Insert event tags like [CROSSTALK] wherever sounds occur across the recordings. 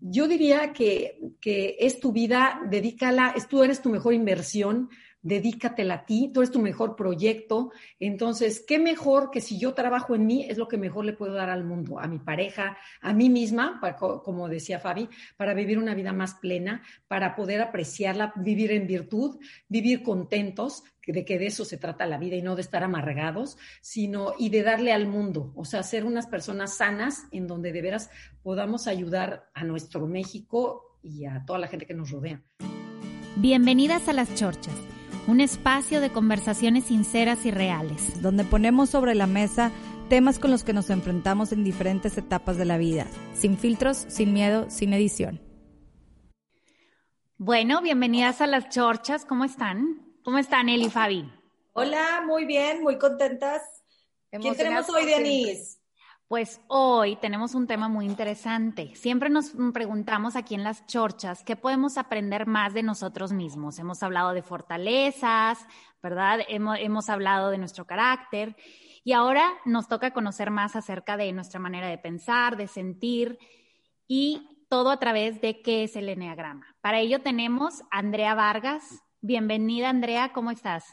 Yo diría que, que es tu vida, dedícala, tú eres tu mejor inversión, dedícatela a ti, tú eres tu mejor proyecto. Entonces, ¿qué mejor que si yo trabajo en mí es lo que mejor le puedo dar al mundo, a mi pareja, a mí misma, como decía Fabi, para vivir una vida más plena, para poder apreciarla, vivir en virtud, vivir contentos, de que de eso se trata la vida y no de estar amargados, sino y de darle al mundo, o sea, ser unas personas sanas en donde de veras podamos ayudar a nuestro México y a toda la gente que nos rodea. Bienvenidas a Las Chorchas, un espacio de conversaciones sinceras y reales, donde ponemos sobre la mesa temas con los que nos enfrentamos en diferentes etapas de la vida, sin filtros, sin miedo, sin edición. Bueno, bienvenidas a Las Chorchas, ¿cómo están? ¿Cómo están, Eli y Fabi? Hola, muy bien, muy contentas. ¿Quién tenemos hoy, Denise? Pues hoy tenemos un tema muy interesante. Siempre nos preguntamos aquí en las chorchas qué podemos aprender más de nosotros mismos. Hemos hablado de fortalezas, ¿verdad? Hemos, hemos, hablado de nuestro carácter y ahora nos toca conocer más acerca de nuestra manera de pensar, de sentir y todo a través de qué es el enneagrama. Para ello tenemos a Andrea Vargas, Bienvenida, Andrea, ¿cómo estás?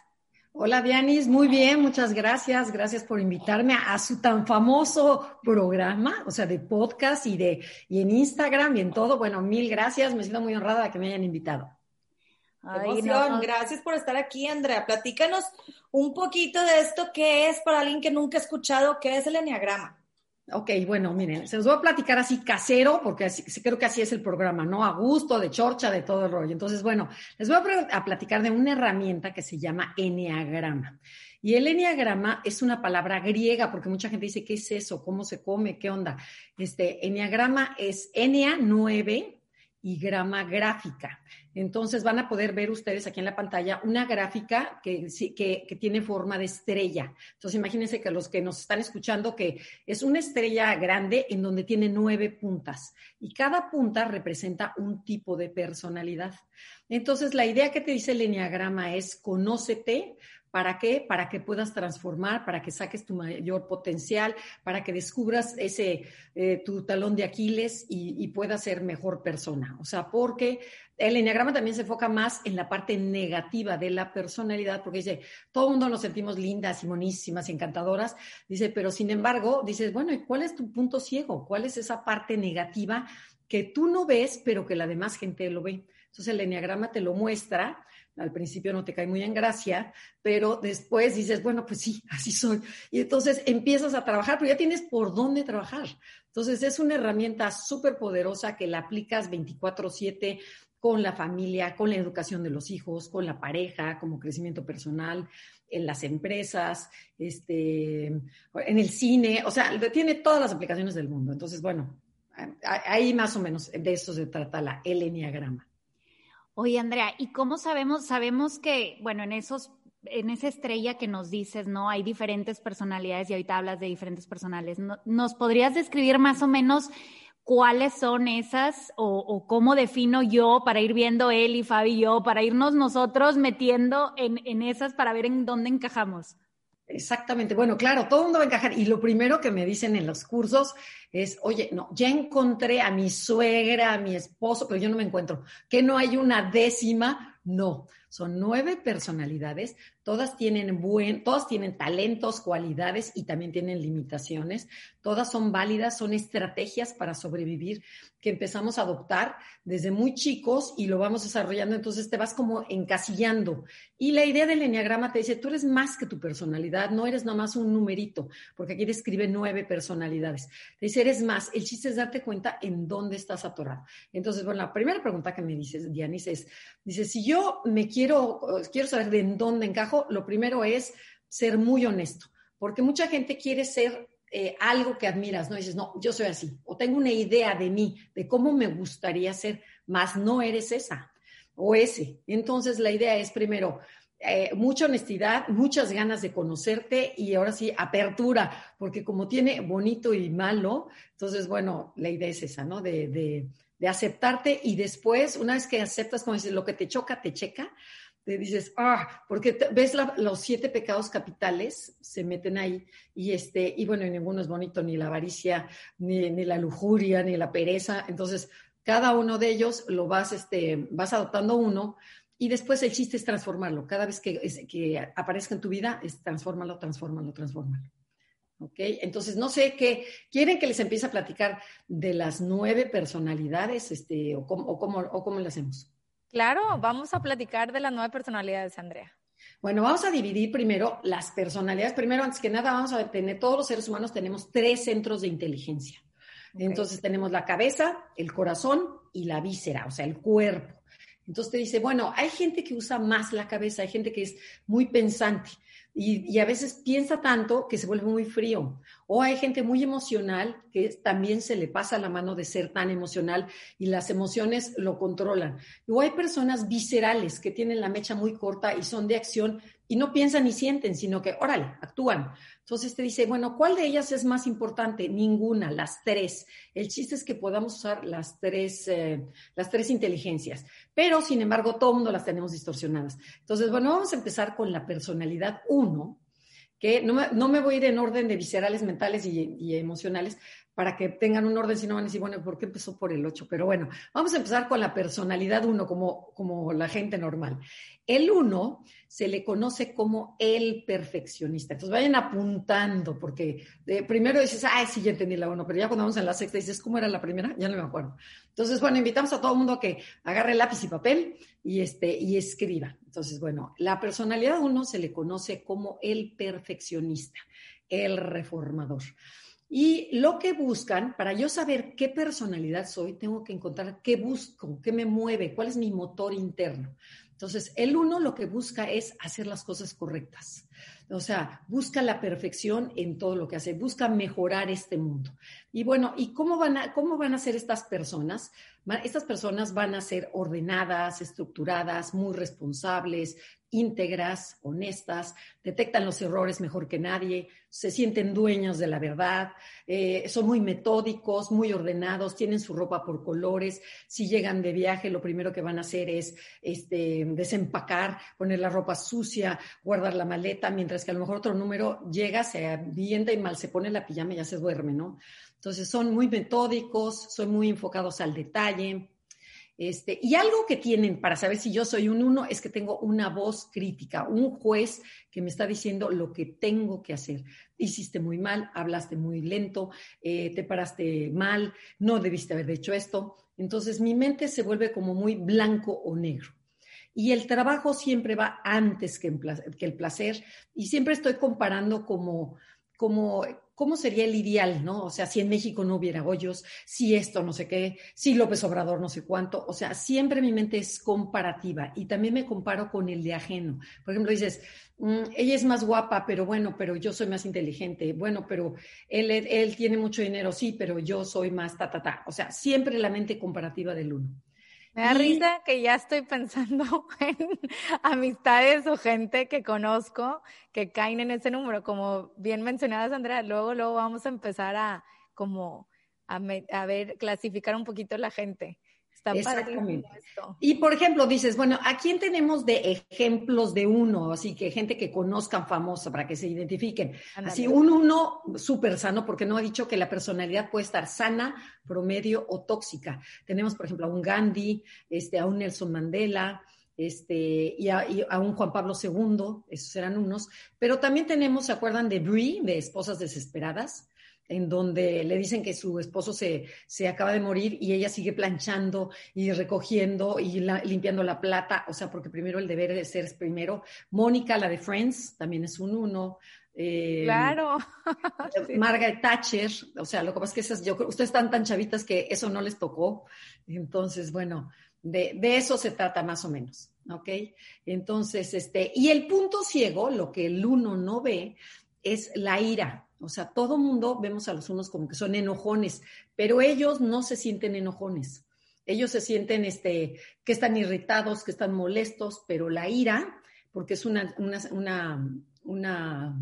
Hola, Dianis, muy bien, muchas gracias. Gracias por invitarme a, su tan famoso programa, o sea, de podcast y, de, y en Instagram y en todo. Bueno, mil gracias, me siento muy honrada de que me hayan invitado. Ay, Gracias por estar aquí, Andrea. Platícanos un poquito de esto, ¿qué es para alguien que nunca ha escuchado, qué es el enneagrama? Ok, bueno, miren, se los voy a platicar así casero, porque creo que así es el programa, ¿no? A gusto, de chorcha, de todo el rollo. Entonces, bueno, les voy a, platicar de una herramienta que se llama Enneagrama. Y el Enneagrama es una palabra griega, porque mucha gente dice, ¿qué es eso? ¿Cómo se come? ¿Qué onda? Este, Enneagrama es Ennea 9, y grama gráfica. Entonces van a poder ver ustedes aquí en la pantalla una gráfica que, tiene forma de estrella. Entonces imagínense que los que nos están escuchando que es una estrella grande en donde tiene nueve puntas y cada punta representa un tipo de personalidad. Entonces la idea que te dice el enneagrama es conócete, ¿Para qué? Para que puedas transformar, para que saques tu mayor potencial, para que descubras ese eh, tu talón de Aquiles y, puedas ser mejor persona. O sea, porque el enneagrama también se enfoca más en la parte negativa de la personalidad, porque dice, todo el mundo nos sentimos lindas y monísimas encantadoras. Dice, pero sin embargo, dices, bueno, ¿y cuál es tu punto ciego? ¿Cuál es esa parte negativa que tú no ves, pero que la demás gente lo ve? Entonces el enneagrama te lo muestra al principio no te cae muy en gracia, pero después dices, bueno, pues sí, así soy. Y entonces empiezas a trabajar, pero ya tienes por dónde trabajar. Entonces es una herramienta súper poderosa que la aplicas 24/7 con la familia, con la educación de los hijos, con la pareja, como crecimiento personal, en las empresas, este, en el cine, o sea, tiene todas las aplicaciones del mundo. Entonces, bueno, ahí más o menos de eso se trata la, el enneagrama. Oye, Andrea, ¿y cómo sabemos? Sabemos que, bueno, en esos, en esa estrella que nos dices, ¿no? Hay diferentes personalidades y ahorita hablas de diferentes personales. ¿Nos podrías describir más o menos cuáles son esas o, cómo defino yo para ir viendo él y Fabi y yo, para irnos nosotros metiendo en, en esas para ver en dónde encajamos? Exactamente. Bueno, claro, todo el mundo va a encajar. Y lo primero que me dicen en los cursos es, oye, no, ya encontré a mi suegra, a mi esposo, pero yo no me encuentro. Que no hay una décima. No, son nueve personalidades, todas tienen buen, todas tienen talentos, cualidades y también tienen limitaciones. Todas son válidas, son estrategias para sobrevivir que empezamos a adoptar desde muy chicos y lo vamos desarrollando, entonces te vas como encasillando. Y la idea del enneagrama te dice, tú eres más que tu personalidad, no eres nada más un numerito, porque aquí describe nueve personalidades. Te dice, eres más. El chiste es darte cuenta en dónde estás atorado. Entonces, bueno, la primera pregunta que me dices, Dianis, es, dice, si yo me quiero, quiero saber de en dónde encajo, lo primero es ser muy honesto, porque mucha gente quiere ser eh, algo que admiras, ¿no? dices, no, yo soy así, o tengo una idea de mí, de cómo me gustaría ser, más no eres esa o ese. Entonces, la idea es primero, eh, mucha honestidad, muchas ganas de conocerte y ahora sí, apertura, porque como tiene bonito y malo, entonces, bueno, la idea es esa, ¿no? De, de, de aceptarte y después, una vez que aceptas, como dices, lo que te choca, te checa, te dices, ah, porque ves los siete pecados capitales, se meten ahí, y este, y bueno, ninguno es bonito, ni la avaricia, ni, ni, la lujuria, ni la pereza. Entonces, cada uno de ellos lo vas, este, vas adoptando uno, y después el chiste es transformarlo. Cada vez que, que aparezca en tu vida, es transfórmalo, transfórmalo, transfórmalo. ¿Ok? Entonces, no sé qué, ¿quieren que les empiece a platicar de las nueve personalidades, este, o cómo, o cómo, o cómo le hacemos? Claro, vamos a platicar de las nueve personalidades, Andrea. Bueno, vamos a dividir primero las personalidades. Primero, antes que nada, vamos a tener, todos los seres humanos tenemos tres centros de inteligencia. Entonces tenemos la cabeza, el corazón y la víscera, o sea, el cuerpo. Entonces te dice, bueno, hay gente que usa más la cabeza, hay gente que es muy pensante. Y, a veces piensa tanto que se vuelve muy frío. O hay gente muy emocional que también se le pasa la mano de ser tan emocional y las emociones lo controlan. O hay personas viscerales que tienen la mecha muy corta y son de acción y no piensan ni sienten, sino que, órale, actúan. Entonces te dice, bueno, ¿cuál de ellas es más importante? Ninguna, las tres. El chiste es que podamos usar las tres, eh, las tres inteligencias, pero sin embargo todo el mundo las tenemos distorsionadas. Entonces, bueno, vamos a empezar con la personalidad uno, que no me, no me voy a ir en orden de viscerales, mentales y, y emocionales, para que tengan un orden, si no van a decir, bueno, ¿por qué empezó por el 8? Pero bueno, vamos a empezar con la personalidad 1, como, como la gente normal. El 1 se le conoce como el perfeccionista. Entonces vayan apuntando, porque primero dices, ay, sí, ya entendí la 1, pero ya cuando vamos en la sexta dices, ¿cómo era la primera? Ya no me acuerdo. Entonces, bueno, invitamos a todo el mundo a que agarre lápiz y papel y, este, y escriba. Entonces, bueno, la personalidad 1 se le conoce como el perfeccionista, el reformador. Y lo que buscan, para yo saber qué personalidad soy, tengo que encontrar qué busco, qué me mueve, cuál es mi motor interno. Entonces, el uno lo que busca es hacer las cosas correctas. O sea, busca la perfección en todo lo que hace, busca mejorar este mundo. Y bueno, ¿y cómo van a, cómo van a ser estas personas? Estas personas van a ser ordenadas, estructuradas, muy responsables, íntegras, honestas, detectan los errores mejor que nadie, se sienten dueños de la verdad, eh, son muy metódicos, muy ordenados, tienen su ropa por colores. Si llegan de viaje, lo primero que van a hacer es este, desempacar, poner la ropa sucia, guardar la maleta, mientras que a lo mejor otro número llega, se avienta y mal se pone la pijama y ya se duerme, ¿no? Entonces son muy metódicos, son muy enfocados al detalle este, y algo que tienen para saber si yo soy un uno es que tengo una voz crítica, un juez que me está diciendo lo que tengo que hacer. Hiciste muy mal, hablaste muy lento, eh, te paraste mal, no debiste haber hecho esto. Entonces mi mente se vuelve como muy blanco o negro. Y el trabajo siempre va antes que, el placer y siempre estoy comparando como, como ¿cómo sería el ideal, no? O sea, si en México no hubiera hoyos, si esto no sé qué, si López Obrador no sé cuánto, o sea, siempre mi mente es comparativa y también me comparo con el de ajeno. Por ejemplo, dices, mm, ella es más guapa, pero bueno, pero yo soy más inteligente, bueno, pero él, él tiene mucho dinero, sí, pero yo soy más ta, ta, ta. O sea, siempre la mente comparativa del uno. Me da risa que ya estoy pensando [LAUGHS] en amistades o gente que conozco que caen en ese número. Como bien mencionadas, Andrea, luego, luego vamos a empezar a como a, a ver, clasificar un poquito la gente. Exactamente. Y por ejemplo, dices, bueno, ¿a quién tenemos de ejemplos de uno? Así que gente que conozcan famosa para que se identifiquen. Así, un uno súper sano, porque no ha dicho que la personalidad puede estar sana, promedio o tóxica. Tenemos, por ejemplo, a un Gandhi, este, a un Nelson Mandela, este, y a, y a, un Juan Pablo II, esos eran unos, pero también tenemos, ¿se acuerdan de Brie, de Esposas Desesperadas? En donde le dicen que su esposo se, se acaba de morir y ella sigue planchando y recogiendo y limpiando la plata, o sea, porque primero el deber de ser es primero. Mónica, la de Friends, también es un uno. Eh, claro. [LAUGHS] Margaret Thatcher, o sea, lo que pasa es que esas, yo ustedes están tan chavitas que eso no les tocó. Entonces, bueno, de, de eso se trata más o menos, ¿ok? Entonces, este, y el punto ciego, lo que el uno no ve, es la ira. O sea, todo mundo vemos a los unos como que son enojones, pero ellos no se sienten enojones. Ellos se sienten este, que están irritados, que están molestos, pero la ira, porque es una, una, una,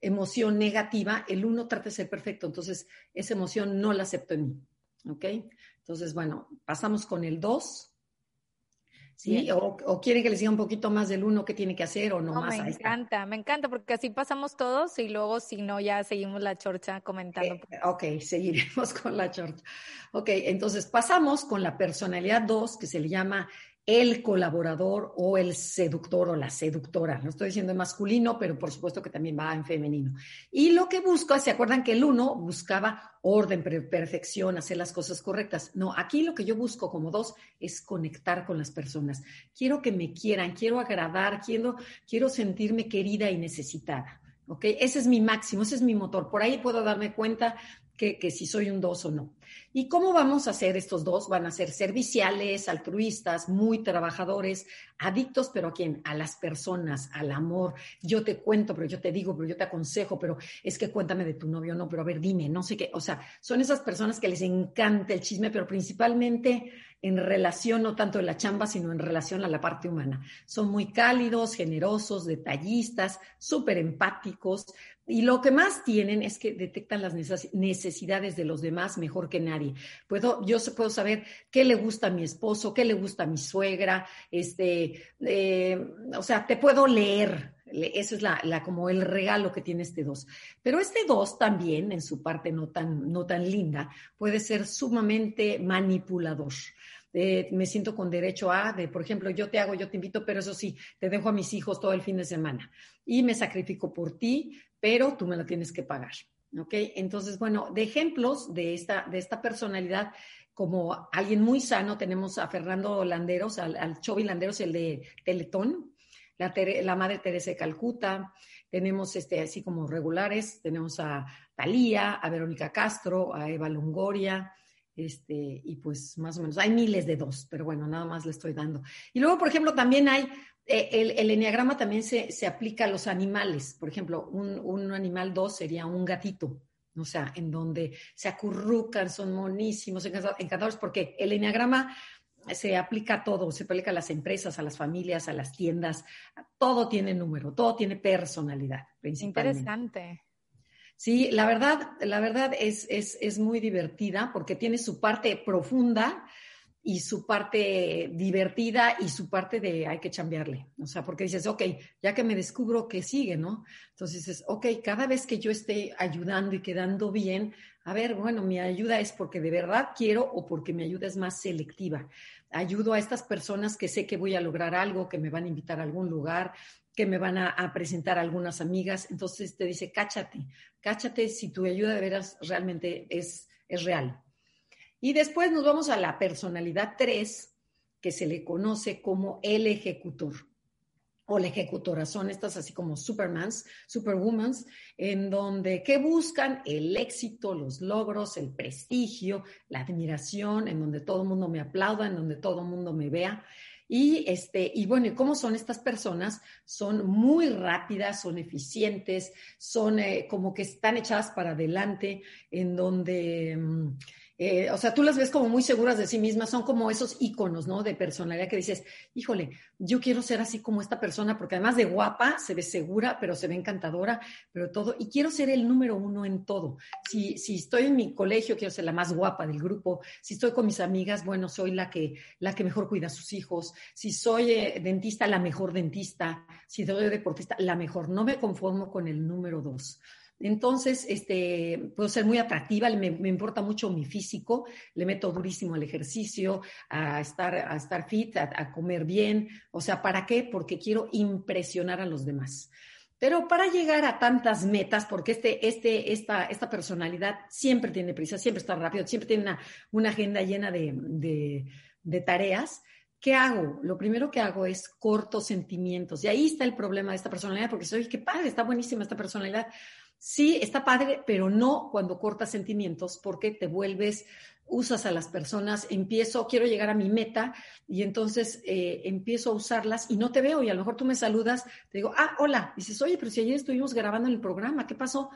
emoción negativa, el uno trata de ser perfecto, entonces esa emoción no la acepto en mí. ¿Ok? Entonces, bueno, pasamos con el 2. ¿Sí? O, quieren que les diga un poquito más del uno que tiene que hacer o no, más. Me encanta, me encanta, porque así pasamos todos y luego si no ya seguimos la chorcha comentando. Eh, ok, seguiremos [LAUGHS] con la chorcha. Ok, entonces pasamos con la personalidad 2 que se le llama el colaborador o el seductor o la seductora. No estoy diciendo en masculino, pero por supuesto que también va en femenino. Y lo que busco, ¿se acuerdan que el uno buscaba orden, perfección, hacer las cosas correctas? No, aquí lo que yo busco como dos es conectar con las personas. Quiero que me quieran, quiero agradar, quiero, quiero sentirme querida y necesitada. ¿ok? Ese es mi máximo, ese es mi motor. Por ahí puedo darme cuenta que, si soy un dos o no. ¿Y cómo vamos a hacer estos dos? Van a ser serviciales, altruistas, muy trabajadores, adictos, pero ¿a quién? A las personas, al amor. Yo te cuento, pero yo te digo, pero yo te aconsejo, pero es que cuéntame de tu novio, no, pero a ver, dime, no sé qué. O sea, son esas personas que les encanta el chisme, pero principalmente en relación, no tanto en la chamba, sino en relación a la parte humana. Son muy cálidos, generosos, detallistas, súper empáticos, y lo que más tienen es que detectan las necesidades de los demás mejor que nadie. Puedo, yo puedo saber qué le gusta a mi esposo, qué le gusta a mi suegra, este, eh, o sea, te puedo leer. Eso es la, la, como el regalo que tiene este dos. Pero este dos también, en su parte no tan, no tan linda, puede ser sumamente manipulador. Eh, me siento con derecho a, de, por ejemplo, yo te hago, yo te invito, pero eso sí, te dejo a mis hijos todo el fin de semana y me sacrifico por ti, pero tú me la tienes que pagar. ¿Ok? Entonces, bueno, de ejemplos de esta, de esta personalidad, como alguien muy sano, tenemos a Fernando Landeros, al, al Landeros, el de Teletón, la, Madre Teresa de Calcuta, tenemos este, así como regulares, tenemos a Talía, a Verónica Castro, a Eva Longoria, este, y pues más o menos, hay miles de dos, pero bueno, nada más le estoy dando. Y luego, por ejemplo, también hay eh, el, el enneagrama también se, se, aplica a los animales. Por ejemplo, un, un animal dos sería un gatito, o sea, en donde se acurrucan, son monísimos, encantadores, porque el enneagrama se aplica a todo, se aplica a las empresas, a las familias, a las tiendas, todo tiene número, todo tiene personalidad, principalmente. Interesante. Sí, la verdad, la verdad es, es, es muy divertida porque tiene su parte profunda, y su parte divertida y su parte de hay que chambearle. O sea, porque dices, ok, ya que me descubro que sigue, ¿no? Entonces dices, ok, cada vez que yo esté ayudando y quedando bien, a ver, bueno, mi ayuda es porque de verdad quiero o porque mi ayuda es más selectiva. Ayudo a estas personas que sé que voy a lograr algo, que me van a invitar a algún lugar, que me van a, presentar a algunas amigas. Entonces te dice, cáchate, cáchate si tu ayuda de veras realmente es, es real. Y después nos vamos a la personalidad 3, que se le conoce como el ejecutor o la ejecutora. Son estas así como supermans, superwomans, en donde que buscan el éxito, los logros, el prestigio, la admiración, en donde todo el mundo me aplauda, en donde todo el mundo me vea. Y, este, y bueno, ¿y cómo son estas personas? Son muy rápidas, son eficientes, son eh, como que están echadas para adelante, en donde... Mm, eh, o sea, tú las ves como muy seguras de sí mismas, son como esos íconos, ¿no? De personalidad que dices, híjole, yo quiero ser así como esta persona, porque además de guapa, se ve segura, pero se ve encantadora, pero todo, y quiero ser el número uno en todo. Si, si estoy en mi colegio, quiero ser la más guapa del grupo. Si estoy con mis amigas, bueno, soy la que, la que mejor cuida a sus hijos. Si soy eh, dentista, la mejor dentista. Si soy deportista, la mejor. No me conformo con el número dos. Entonces, este, puedo ser muy atractiva, me, importa mucho mi físico, le meto durísimo al ejercicio, a estar, a estar fit, a, comer bien. O sea, ¿para qué? Porque quiero impresionar a los demás. Pero para llegar a tantas metas, porque este, este, esta, esta personalidad siempre tiene prisa, siempre está rápido, siempre tiene una, agenda llena de, de, de tareas, ¿Qué hago? Lo primero que hago es corto sentimientos. Y ahí está el problema de esta personalidad, porque soy, qué padre, está buenísima esta personalidad. Sí, está padre, pero no cuando cortas sentimientos porque te vuelves usas a las personas, empiezo, quiero llegar a mi meta y entonces eh, empiezo a usarlas y no te veo y a lo mejor tú me saludas, te digo, ah, hola, dices, oye, pero si ayer estuvimos grabando en el programa, ¿qué pasó?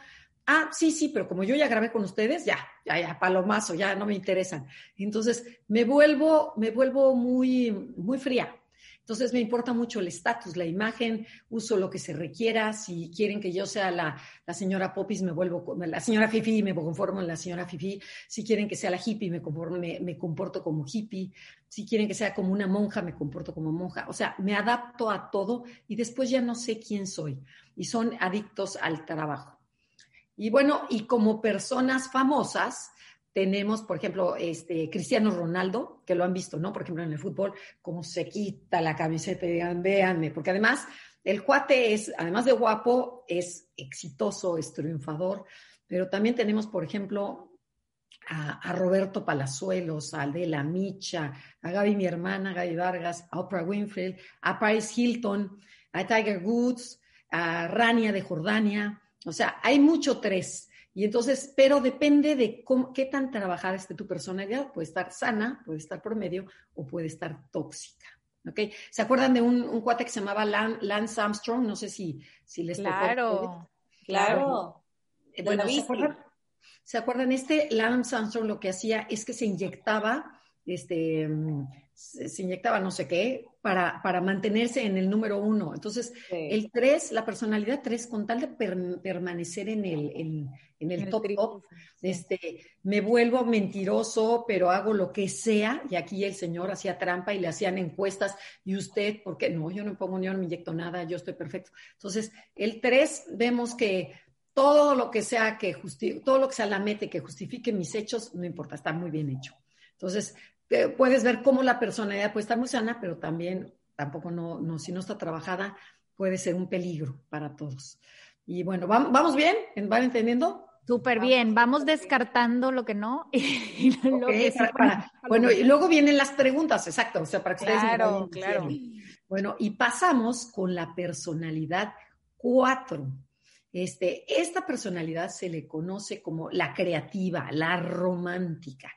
Ah, sí, sí, pero como yo ya grabé con ustedes, ya, ya, ya, palomazo, ya no me interesan. Entonces me vuelvo, me vuelvo muy, muy fría. Entonces me importa mucho el estatus, la imagen, uso lo que se requiera. Si quieren que yo sea la, señora Popis, me vuelvo, la señora Fifi, me conformo en la señora Fifi. Si quieren que sea la hippie, me, me, me comporto como hippie. Si quieren que sea como una monja, me comporto como monja. O sea, me adapto a todo y después ya no sé quién soy. Y son adictos al trabajo. Y bueno, y como personas famosas, tenemos, por ejemplo, este Cristiano Ronaldo, que lo han visto, ¿no? Por ejemplo, en el fútbol, cómo se quita la camiseta y digan, véanme, porque además el cuate es, además de guapo, es exitoso, es triunfador, pero también tenemos, por ejemplo, a, Roberto Palazuelos, a Adela Micha, a Gaby, mi hermana, Gaby Vargas, a Oprah Winfrey, a Paris Hilton, a Tiger Woods, a Rania de Jordania. O sea, hay mucho tres. Y entonces, pero depende de cómo, qué tan trabajada esté tu personalidad. Puede estar sana, puede estar promedio o puede estar tóxica. ¿Ok? ¿Se acuerdan de un, cuate que se llamaba Lance Armstrong? No sé si, si les Claro, claro. Eh, bueno, ¿se acuerdan? ¿se acuerdan? Este Lance Armstrong lo que hacía es que se inyectaba, este, se, inyectaba no sé qué para, para, mantenerse en el número uno. Entonces, el tres, la personalidad tres, con tal de permanecer en el, en, en el, top top, este, me vuelvo mentiroso, pero hago lo que sea. Y aquí el señor hacía trampa y le hacían encuestas. Y usted, porque no, yo no pongo ni no me inyecto nada, yo estoy perfecto. Entonces, el tres, vemos que todo lo que sea que todo lo que sea la mete que justifique mis hechos, no importa, está muy bien hecho. Entonces, puedes ver cómo la personalidad puede estar muy sana, pero también tampoco no, no, si no está trabajada, puede ser un peligro para todos. Y bueno, ¿vamos bien? ¿Van entendiendo? Súper bien, vamos descartando lo que no. [LAUGHS] bueno, y luego vienen las preguntas, exacto, o sea, para que claro, claro. Bueno, y pasamos con la personalidad cuatro. Este, esta personalidad se le conoce como la creativa, la romántica.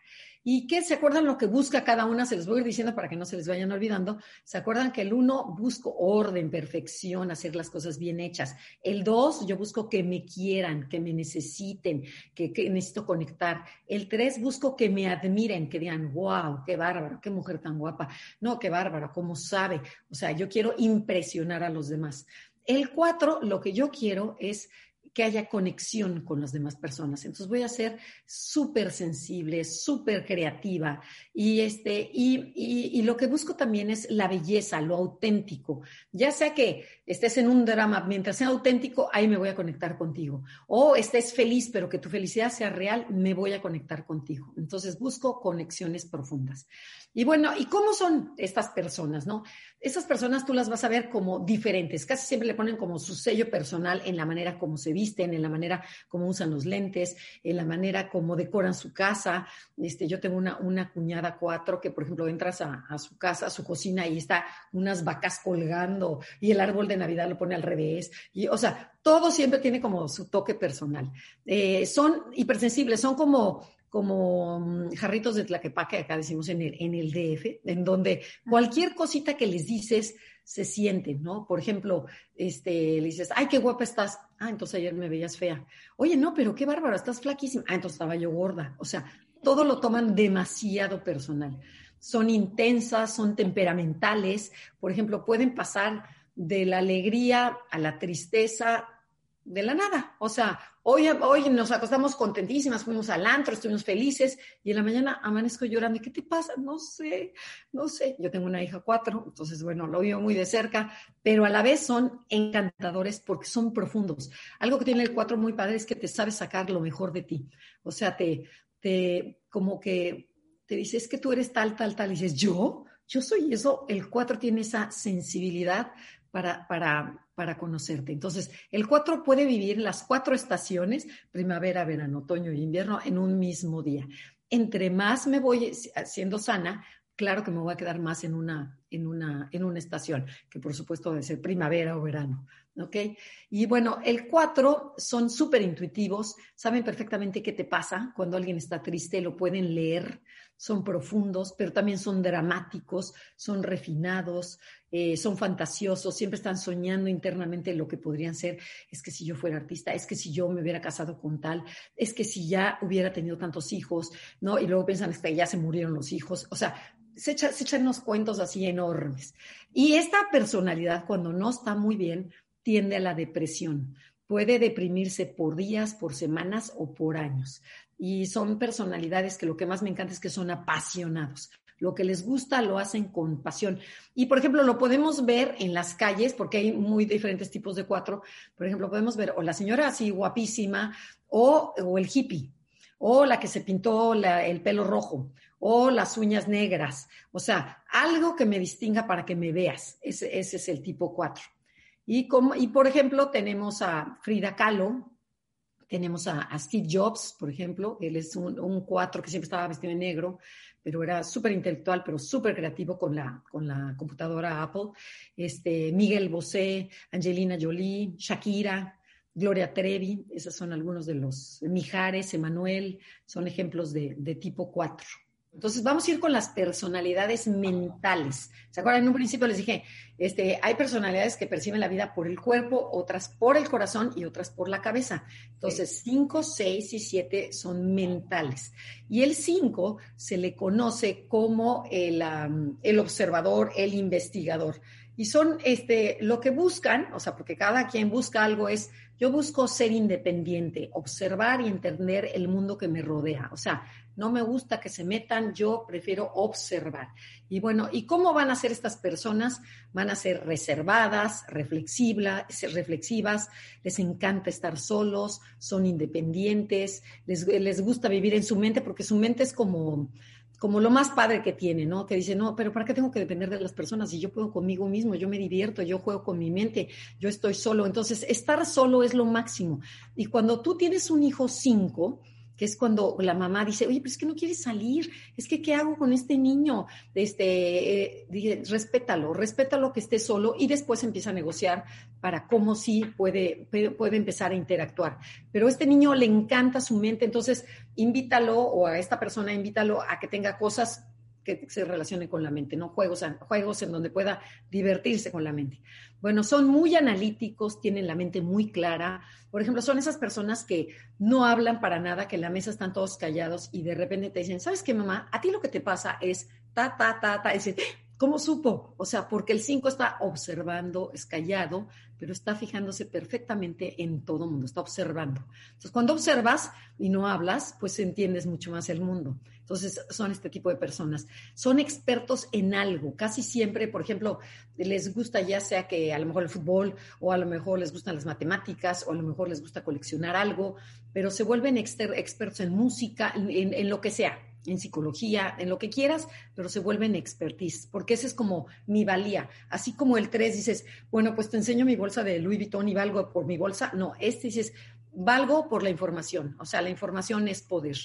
¿Y qué se acuerdan lo que busca cada una? Se les voy a ir diciendo para que no se les vayan olvidando. ¿Se acuerdan que el uno busco orden, perfección, hacer las cosas bien hechas? El dos, yo busco que me quieran, que me necesiten, que, necesito conectar. El tres, busco que me admiren, que digan, wow, qué bárbaro, qué mujer tan guapa. No, qué bárbaro, cómo sabe. O sea, yo quiero impresionar a los demás. El cuatro, lo que yo quiero es que haya conexión con las demás personas. Entonces voy a ser súper sensible, súper creativa y, este, y, y, lo que busco también es la belleza, lo auténtico. Ya sea que estés en un drama, mientras sea auténtico, ahí me voy a conectar contigo. O estés feliz, pero que tu felicidad sea real, me voy a conectar contigo. Entonces busco conexiones profundas. Y bueno, ¿y cómo son estas personas, no? Esas personas tú las vas a ver como diferentes. Casi siempre le ponen como su sello personal en la manera como se visten, en la manera como usan los lentes, en la manera como decoran su casa. Este, yo tengo una, una cuñada cuatro que, por ejemplo, entras a, su casa, a su cocina y está unas vacas colgando y el árbol de Navidad lo pone al revés. Y, o sea, todo siempre tiene como su toque personal. Eh, son hipersensibles, son como como mm, jarritos de tlaquepaque, acá decimos en el, en el DF, en donde cualquier cosita que les dices se sienten, ¿no? Por ejemplo, este, le dices, ay, qué guapa estás. Ah, entonces ayer me veías fea. Oye, no, pero qué bárbaro, estás flaquísima. Ah, entonces estaba yo gorda. O sea, todo lo toman demasiado personal. Son intensas, son temperamentales. Por ejemplo, pueden pasar de la alegría a la tristeza de la nada. O sea, hoy, hoy nos acostamos contentísimas, fuimos al antro, estuvimos felices y en la mañana amanezco llorando. ¿Qué te pasa? No sé, no sé. Yo tengo una hija cuatro, entonces, bueno, lo vivo muy de cerca, pero a la vez son encantadores porque son profundos. Algo que tiene el cuatro muy padre es que te sabe sacar lo mejor de ti. O sea, te, te, como que te dice, es que tú eres tal, tal, tal. Y dices, ¿yo? Yo soy eso. El cuatro tiene esa sensibilidad para, para para conocerte. Entonces, el 4 puede vivir las cuatro estaciones, primavera, verano, otoño y invierno, en un mismo día. Entre más me voy siendo sana, claro que me voy a quedar más en una, en una, en una estación, que por supuesto debe ser primavera o verano. ¿Ok? Y bueno, el cuatro son súper intuitivos, saben perfectamente qué te pasa cuando alguien está triste, lo pueden leer, son profundos, pero también son dramáticos, son refinados, eh, son fantasiosos, siempre están soñando internamente lo que podrían ser. Es que si yo fuera artista, es que si yo me hubiera casado con tal, es que si ya hubiera tenido tantos hijos, ¿no? Y luego piensan que ya se murieron los hijos. O sea, se, echan unos cuentos así enormes. Y esta personalidad, cuando no está muy bien, tiende a la depresión. Puede deprimirse por días, por semanas o por años. Y son personalidades que lo que más me encanta es que son apasionados. Lo que les gusta lo hacen con pasión. Y, por ejemplo, lo podemos ver en las calles, porque hay muy diferentes tipos de cuatro. Por ejemplo, podemos ver o la señora así guapísima, o, o el hippie, o la que se pintó el pelo rojo, o las uñas negras. O sea, algo que me distinga para que me veas. Ese, es el tipo 4. Y, como, y, por ejemplo, tenemos a Frida Kahlo, tenemos a, Steve Jobs, por ejemplo. Él es un, un 4 que siempre estaba vestido de negro, pero era súper intelectual, pero súper creativo con la, con la computadora Apple. Este, Miguel Bosé, Angelina Jolie, Shakira, Gloria Trevi, esos son algunos de los, Mijares, Emanuel, son ejemplos de, de tipo 4. Entonces, vamos a ir con las personalidades mentales. ¿Se acuerdan? En un principio les dije, este, hay personalidades que perciben la vida por el cuerpo, otras por el corazón y otras por la cabeza. Entonces, 5, 6 y 7 son mentales. Y el 5 se le conoce como el, el observador, el investigador. Y son este, lo que buscan, o sea, porque cada quien busca algo es, yo busco ser independiente, observar y entender el mundo que me rodea. O sea, no me gusta que se metan, yo prefiero observar. Y bueno, ¿y cómo van a ser estas personas? Van a ser reservadas, reflexivas, les encanta estar solos, son independientes, les, les gusta vivir en su mente porque su mente es como, como lo más padre que tiene, ¿no? Que dice, no, pero ¿para qué tengo que depender de las personas? Si yo puedo conmigo mismo, yo me divierto, yo juego con mi mente, yo estoy solo. Entonces, estar solo es lo máximo. Y cuando tú tienes un hijo cinco, que es cuando la mamá dice, oye, pero es que no quiere salir, es que ¿qué hago con este niño? Este, eh, dije, respétalo, respétalo que esté solo y después empieza a negociar para cómo sí puede, puede empezar a interactuar. Pero a este niño le encanta su mente, entonces invítalo o a esta persona invítalo a que tenga cosas que se relacione con la mente, no juegos, juegos en donde pueda divertirse con la mente. Bueno, son muy analíticos, tienen la mente muy clara. Por ejemplo, son esas personas que no hablan para nada, que en la mesa están todos callados y de repente te dicen, ¿sabes qué, mamá? A ti lo que te pasa es ta, ta, ta, ta. Y ¿Cómo supo? O sea, porque el 5 está observando, es callado, pero está fijándose perfectamente en todo mundo, está observando. Entonces, cuando observas y no hablas, pues entiendes mucho más el mundo. Entonces, son este tipo de personas. Son expertos en algo. Casi siempre, por ejemplo, les gusta ya sea que a lo mejor el fútbol o a lo mejor les gustan las matemáticas o a lo mejor les gusta coleccionar algo, pero se vuelven expertos en música, en lo que sea en psicología, en lo que quieras, pero se vuelven expertise, porque esa es como mi valía. Así como el 3 dices, bueno, pues te enseño mi bolsa de Louis Vuitton y valgo por mi bolsa. No, este dices, valgo por la información, o sea, la información es poder.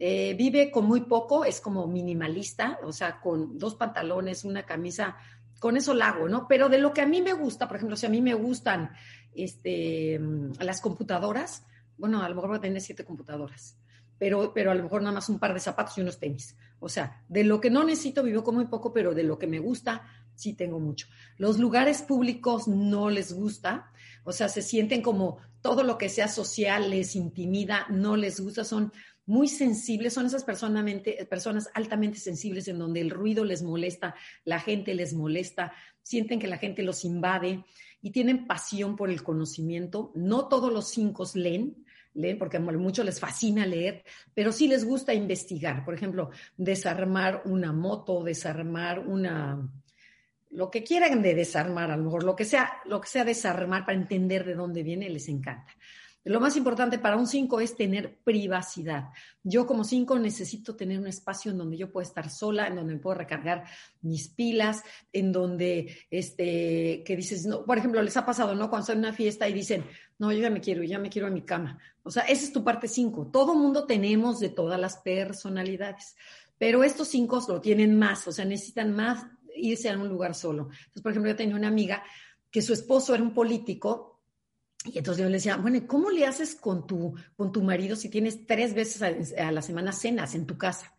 Eh, vive con muy poco, es como minimalista, o sea, con dos pantalones, una camisa, con eso la hago, ¿no? Pero de lo que a mí me gusta, por ejemplo, si a mí me gustan este, las computadoras, bueno, a lo mejor voy a tener siete computadoras pero, pero a lo mejor nada más un par de zapatos y unos tenis. O sea, de lo que no necesito vivo con muy poco, pero de lo que me gusta sí tengo mucho. Los lugares públicos no les gusta, o sea, se sienten como todo lo que sea social les intimida, no les gusta, son muy sensibles, son esas personas altamente sensibles en donde el ruido les molesta, la gente les molesta, sienten que la gente los invade y tienen pasión por el conocimiento. No todos los cinco leen, leen porque a muchos les fascina leer, pero sí les gusta investigar. Por ejemplo, desarmar una moto, desarmar una, lo que quieran de desarmar, a lo mejor lo que sea, lo que sea desarmar para entender de dónde viene, les encanta. Lo más importante para un 5 es tener privacidad. Yo como 5 necesito tener un espacio en donde yo pueda estar sola, en donde me puedo recargar mis pilas, en donde, este, que dices, no, por ejemplo, les ha pasado, ¿no? Cuando están en una fiesta y dicen, no, yo ya me quiero, ya me quiero a mi cama. O sea, esa es tu parte 5. Todo mundo tenemos de todas las personalidades. Pero estos cinco lo tienen más, o sea, necesitan más irse a un lugar solo. Entonces, por ejemplo, yo tenía una amiga que su esposo era un político y entonces yo le decía, bueno, ¿cómo le haces con tu, con tu marido si tienes tres veces a la semana cenas en tu casa?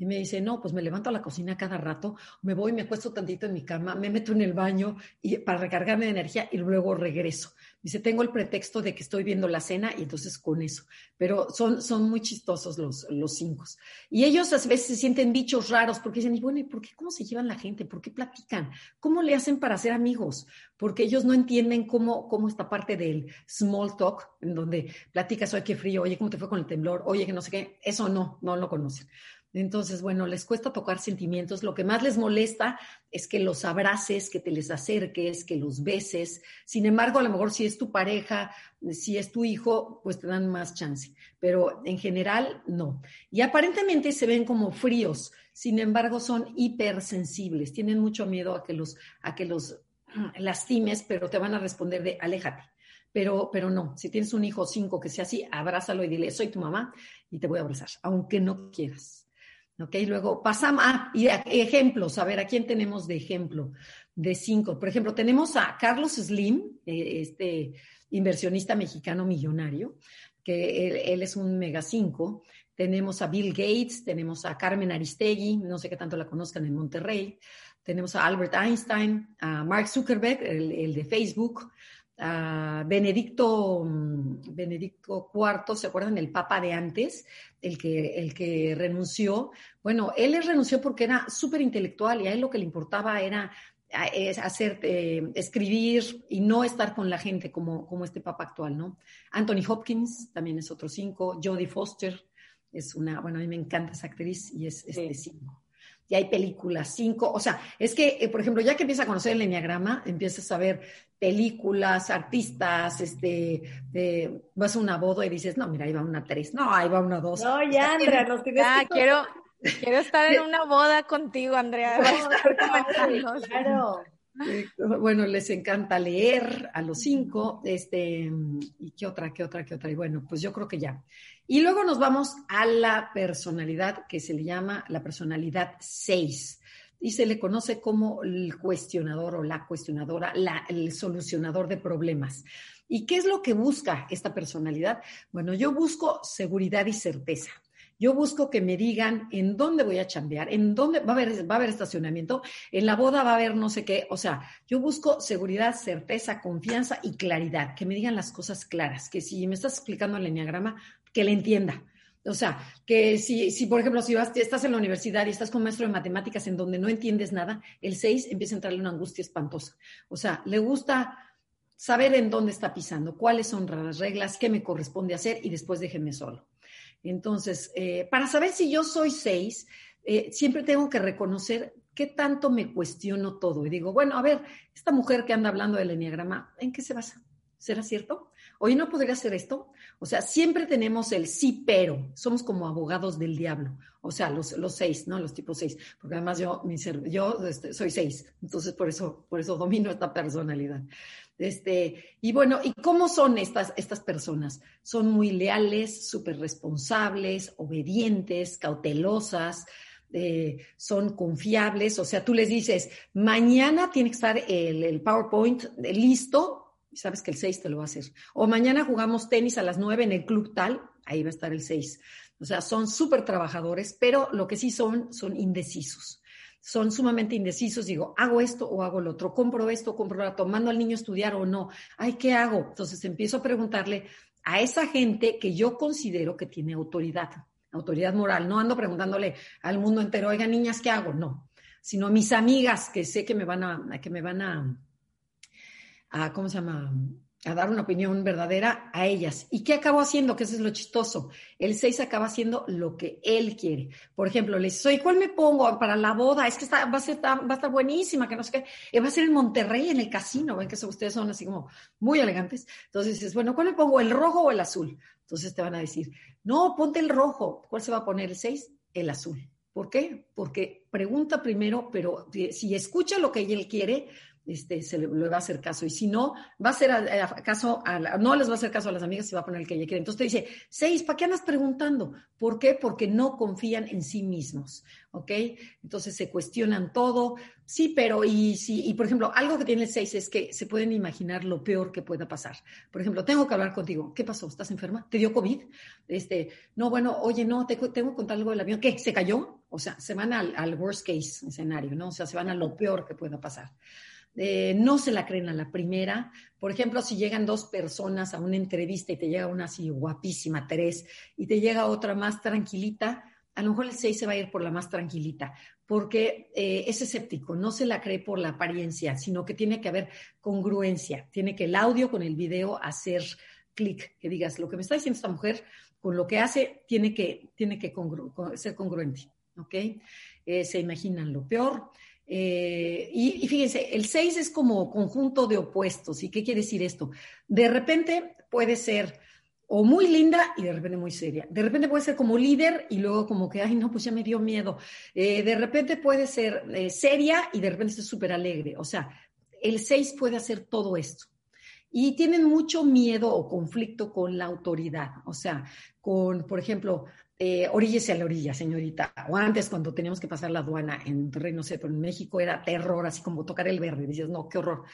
Y me dice, no, pues me levanto a la cocina cada rato, me voy, me acuesto tantito en mi cama, me meto en el baño y, para recargarme de energía y luego regreso. Dice, tengo el pretexto de que estoy viendo la cena y entonces con eso. Pero son, son muy chistosos los, los cinco. Y ellos a veces se sienten bichos raros porque dicen, y bueno, ¿y por qué cómo se llevan la gente? ¿Por qué platican? ¿Cómo le hacen para ser amigos? Porque ellos no entienden cómo, cómo esta parte del small talk, en donde platicas, oye, qué frío, oye, ¿cómo te fue con el temblor? Oye, que no sé qué. Eso no, no lo conocen. Entonces, bueno, les cuesta tocar sentimientos. Lo que más les molesta es que los abraces, que te les acerques, que los beses. Sin embargo, a lo mejor si es tu pareja, si es tu hijo, pues te dan más chance. Pero en general, no. Y aparentemente se ven como fríos. Sin embargo, son hipersensibles. Tienen mucho miedo a que los, a que los [CLEARS THROAT] lastimes, pero te van a responder de aléjate. Pero, pero no, si tienes un hijo cinco que sea así, abrázalo y dile, soy tu mamá y te voy a abrazar, aunque no quieras. ¿Ok? Luego pasamos, ah, y ejemplos, a ver, ¿a quién tenemos de ejemplo? De cinco. Por ejemplo, tenemos a Carlos Slim, eh, este inversionista mexicano millonario, que él, es un mega cinco. Tenemos a Bill Gates, tenemos a Carmen Aristegui, no sé qué tanto la conozcan en Monterrey. Tenemos a Albert Einstein, a Mark Zuckerberg, el de Facebook, Benedicto, mm, Benedicto IV, ¿se acuerdan? El papa de antes, el que, el que renunció. Bueno, él renunció porque era súper intelectual y a él lo que le importaba era hacer, eh, escribir y no estar con la gente como, como este papa actual, ¿no? Anthony Hopkins también es otro cinco, Jodie Foster es una, bueno, a mí me encanta esa actriz y es este cinco y hay películas, cinco, o sea, es que, eh, por ejemplo, ya que empiezas a conocer el enneagrama, empiezas a ver películas, artistas, este, vas a una boda y dices, no, mira, ahí va una tres, no, ahí va una dos. No, ya, Andrea, nos tienes ah, quiero, quiero estar en [LAUGHS] una boda contigo, Andrea. claro. [LAUGHS] Bueno, les encanta leer a los cinco, este, y qué otra, qué otra, qué otra, y bueno, pues yo creo que ya. Y luego nos vamos a la personalidad que se le llama la personalidad 6 y se le conoce como el cuestionador o la cuestionadora, el solucionador de problemas. ¿Y qué es lo que busca esta personalidad? Bueno, yo busco seguridad y certeza. Yo busco que me digan en dónde voy a chambear, en dónde va a haber, va a haber estacionamiento, en la boda va a haber no sé qué. O sea, yo busco seguridad, certeza, confianza y claridad, que me digan las cosas claras, que si me estás explicando el enneagrama, que le entienda. O sea, que si, si por ejemplo, si vas, estás en la universidad y estás con maestro de matemáticas en donde no entiendes nada, el 6 empieza a entrarle una angustia espantosa. O sea, le gusta saber en dónde está pisando, cuáles son las reglas, qué me corresponde hacer y después déjenme solo. Entonces, eh, para saber si yo soy 6, eh, siempre tengo que reconocer qué tanto me cuestiono todo. Y digo, bueno, a ver, esta mujer que anda hablando del enneagrama, ¿en qué se basa? ¿Será cierto? Hoy no podría hacer esto. O sea, siempre tenemos el sí, pero. Somos como abogados del diablo. O sea, los, los seis, ¿no? Los tipos seis. Porque además yo, mi yo este, soy seis. Entonces, por eso, por eso domino esta personalidad. Este, y bueno, ¿y cómo son estas, estas personas? Son muy leales, súper responsables, obedientes, cautelosas, eh, son confiables. O sea, tú les dices, mañana tiene que estar el, el PowerPoint listo sabes que el 6 te lo va a hacer. O mañana jugamos tenis a las 9 en el club tal, ahí va a estar el 6. O sea, son súper trabajadores, pero lo que sí son, son indecisos. Son sumamente indecisos. Digo, hago esto o hago lo otro, compro esto, compro lo otro, mando al niño a estudiar o no. Ay, ¿qué hago? Entonces empiezo a preguntarle a esa gente que yo considero que tiene autoridad, autoridad moral. No ando preguntándole al mundo entero, oiga, niñas, ¿qué hago? No, sino a mis amigas que sé que me van a, que me van a a, ¿cómo se llama? A dar una opinión verdadera a ellas. ¿Y qué acabó haciendo? Que eso es lo chistoso. El 6 acaba haciendo lo que él quiere. Por ejemplo, le dice, ¿cuál me pongo para la boda? Es que está, va, a ser, va a estar buenísima, que no sé qué. Eh, va a ser en Monterrey, en el casino. Ven que ustedes son así como muy elegantes. Entonces dices, bueno, ¿cuál me pongo? ¿El rojo o el azul? Entonces te van a decir, no, ponte el rojo. ¿Cuál se va a poner el 6? El azul. ¿Por qué? Porque pregunta primero, pero si escucha lo que él quiere, este, se le, va a hacer caso. Y si no, va a hacer caso a no les va a hacer caso a las amigas y va a poner el que ella quiere. Entonces te dice, seis, ¿para qué andas preguntando? ¿Por qué? Porque no confían en sí mismos, ¿ok? Entonces se cuestionan todo. Sí, pero y si, y por ejemplo, algo que tiene el seis es que se pueden imaginar lo peor que pueda pasar. Por ejemplo, tengo que hablar contigo. ¿Qué pasó? ¿Estás enferma? ¿Te dio COVID? Este, no, bueno, oye, no, tengo que contar algo del avión. ¿Qué? ¿Se cayó? O sea, se van al, al worst case escenario, ¿no? O sea, se van a lo peor que pueda pasar. Eh, no se la creen a la primera. Por ejemplo, si llegan dos personas a una entrevista y te llega una así guapísima, tres, y te llega otra más tranquilita, a lo mejor el seis se va a ir por la más tranquilita, porque eh, es escéptico, no se la cree por la apariencia, sino que tiene que haber congruencia, tiene que el audio con el video hacer clic, que digas, lo que me está diciendo esta mujer con lo que hace tiene que, tiene que ser congruente, ¿ok? Eh, se imaginan lo peor, eh, y, fíjense, el 6 es como conjunto de opuestos. ¿Y qué quiere decir esto? De repente puede ser o muy linda y de repente muy seria. De repente puede ser como líder y luego como que, ay, no, pues ya me dio miedo. Eh, de repente puede ser eh, seria y de repente es súper alegre. O sea, el 6 puede hacer todo esto. Y tienen mucho miedo o conflicto con la autoridad. O sea, con, por ejemplo, eh, a la orilla, señorita. O antes, cuando teníamos que pasar la aduana en no sé, pero en México era terror, así como tocar el verde. Dices, no, qué horror.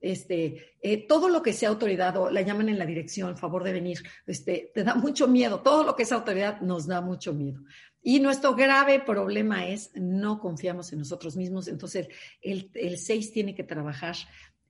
Este, eh, todo lo que sea autoridad, o la llaman en la dirección, favor de venir, este, te da mucho miedo. Todo lo que es autoridad nos da mucho miedo. Y nuestro grave problema es no confiamos en nosotros mismos. Entonces, el, el 6 tiene que trabajar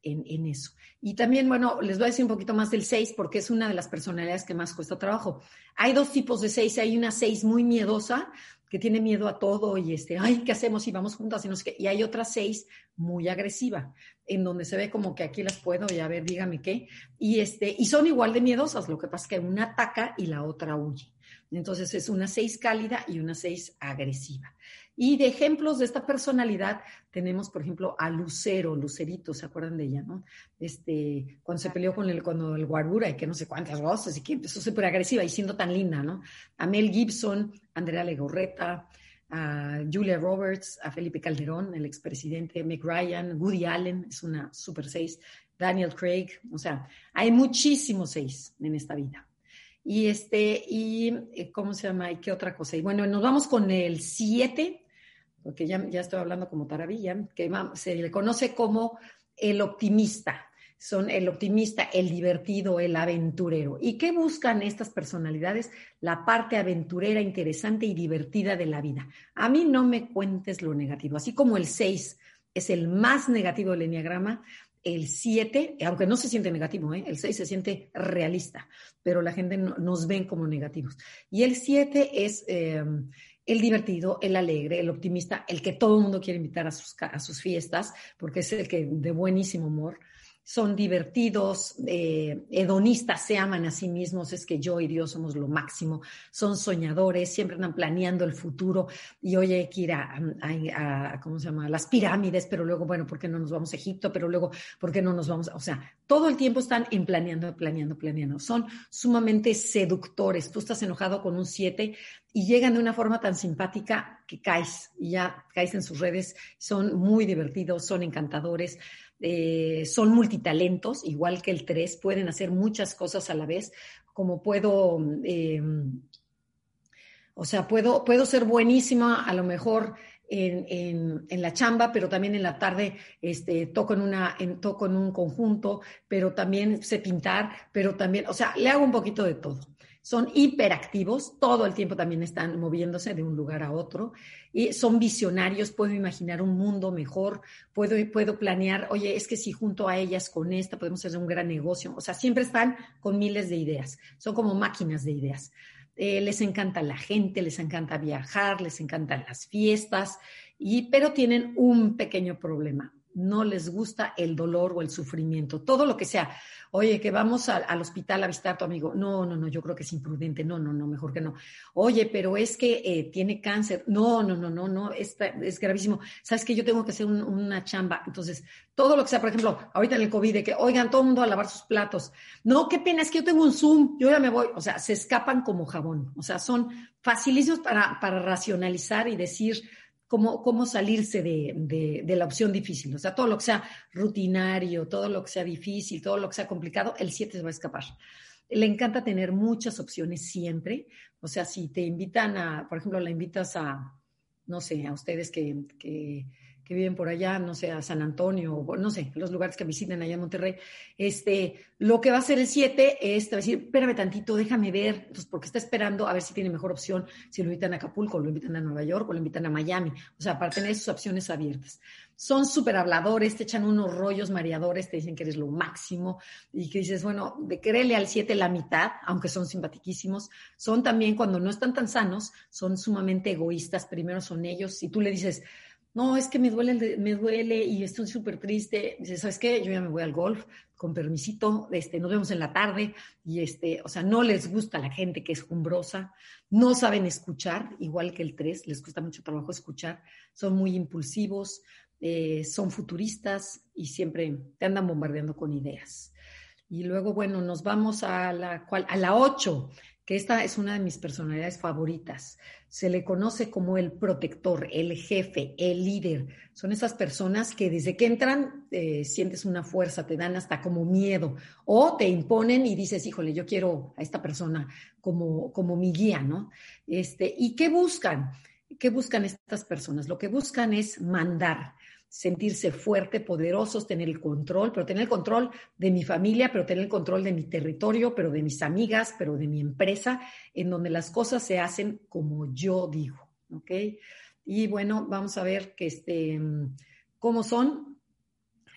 en, eso. Y también, bueno, les voy a decir un poquito más del 6 porque es una de las personalidades que más cuesta trabajo. Hay dos tipos de 6. Hay una 6 muy miedosa que tiene miedo a todo y este, ay, ¿qué hacemos si vamos juntas? Y, no y hay otra 6 muy agresiva, en donde se ve como que aquí las puedo y a ver, dígame qué. Y, este, y son igual de miedosas, lo que pasa es que una ataca y la otra huye. Entonces es una 6 cálida y una 6 agresiva. Y de ejemplos de esta personalidad tenemos, por ejemplo, a Lucero, Lucerito, ¿se acuerdan de ella, no? Este, cuando se peleó con el, cuando el Guarura y que no sé cuántas voces y que empezó súper agresiva y siendo tan linda, ¿no? A Mel Gibson, Andrea Legorreta, a Julia Roberts, a Felipe Calderón, el expresidente, Meg Ryan, Woody Allen, es una super seis, Daniel Craig, o sea, hay muchísimos seis en esta vida. Y este, y eh, ¿cómo se llama? ¿Y qué otra cosa? Y bueno, nos vamos con el siete, porque ya, ya estoy hablando como taravilla, que se le conoce como el optimista. Son el optimista, el divertido, el aventurero. ¿Y qué buscan estas personalidades? La parte aventurera, interesante y divertida de la vida. A mí no me cuentes lo negativo. Así como el 6 es el más negativo del enneagrama, el 7, aunque no se siente negativo, ¿eh? el 6 se siente realista, pero la gente nos ven como negativos. Y el 7 es eh, el divertido, el alegre, el optimista, el que todo el mundo quiere invitar a sus, a sus fiestas, porque es el que de buenísimo humor son divertidos, eh, hedonistas, se aman a sí mismos, es que yo y Dios somos lo máximo, son soñadores, siempre andan planeando el futuro y oye, hay que ir a, ¿cómo se llama?, las pirámides, pero luego, bueno, ¿por qué no nos vamos a Egipto? Pero luego, ¿por qué no nos vamos? O sea, todo el tiempo están en planeando, planeando, planeando. Son sumamente seductores. Tú estás enojado con un 7 y llegan de una forma tan simpática que caes y ya caes en sus redes. Son muy divertidos, son encantadores. Eh, son multitalentos, igual que el 3, pueden hacer muchas cosas a la vez, como puedo, em, o sea, puedo, puedo ser buenísima a lo mejor en, la chamba, pero también en la tarde este, toco, en una, en, toco en un conjunto, pero también sé pintar, pero también, o sea, le hago un poquito de todo son hiperactivos, todo el tiempo también están moviéndose de un lugar a otro y son visionarios, puedo imaginar un mundo mejor, puedo, puedo planear, oye, es que si junto a ellas con esta podemos hacer un gran negocio, o sea, siempre están con miles de ideas, son como máquinas de ideas. Eh, les encanta la gente, les encanta viajar, les encantan las fiestas, y, pero tienen un pequeño problema, no les gusta el dolor o el sufrimiento, todo lo que sea. Oye, que vamos al hospital a visitar a tu amigo. No, no, no, yo creo que es imprudente. No, no, no, mejor que no. Oye, pero es que eh, tiene cáncer. No, no, no, no, no, es, es gravísimo. Sabes que yo tengo que hacer una chamba. Entonces, todo lo que sea, por ejemplo, ahorita en el COVID, de que, oigan, todo el mundo a lavar sus platos. No, qué pena, es que yo tengo un Zoom, yo ya me voy. O sea, se escapan como jabón. O sea, son facilísimos para, para racionalizar y decir, cómo, cómo salirse de, de, la opción difícil. O sea, todo lo que sea rutinario, todo lo que sea difícil, todo lo que sea complicado, el 7 se va a escapar. Le encanta tener muchas opciones siempre. O sea, si te invitan a, por ejemplo, la invitas a, no sé, a ustedes que, que que viven por allá, no sé, a San Antonio, o no sé, los lugares que visiten allá en Monterrey, este, lo que va a hacer el 7 es te va a decir, espérame tantito, déjame ver, entonces, porque está esperando a ver si tiene mejor opción, si lo invitan a Acapulco, lo invitan a Nueva York, o lo invitan a Miami, o sea, para tener sus opciones abiertas. Son súper habladores, te echan unos rollos mareadores, te dicen que eres lo máximo, y que dices, bueno, de quererle al 7 la mitad, aunque son simpatiquísimos, son también, cuando no están tan sanos, son sumamente egoístas, primero son ellos, y tú le dices, no, es que me duele, me duele y estoy súper triste. Dice, ¿sabes qué? Yo ya me voy al golf, con permisito, este, nos vemos en la tarde. Y este, o sea, no les gusta la gente que es jumbrosa, no saben escuchar, igual que el 3, les cuesta mucho trabajo escuchar, son muy impulsivos, eh, son futuristas y siempre te andan bombardeando con ideas. Y luego, bueno, nos vamos a la, a la 8 esta es una de mis personalidades favoritas. Se le conoce como el protector, el jefe, el líder. Son esas personas que desde que entran eh, sientes una fuerza, te dan hasta como miedo o te imponen y dices, híjole, yo quiero a esta persona como, como mi guía, ¿no? Este, ¿Y qué buscan? ¿Qué buscan estas personas? Lo que buscan es mandar sentirse fuerte, poderosos, tener el control, pero tener el control de mi familia, pero tener el control de mi territorio, pero de mis amigas, pero de mi empresa, en donde las cosas se hacen como yo digo, ¿ok? Y bueno, vamos a ver que este, cómo son.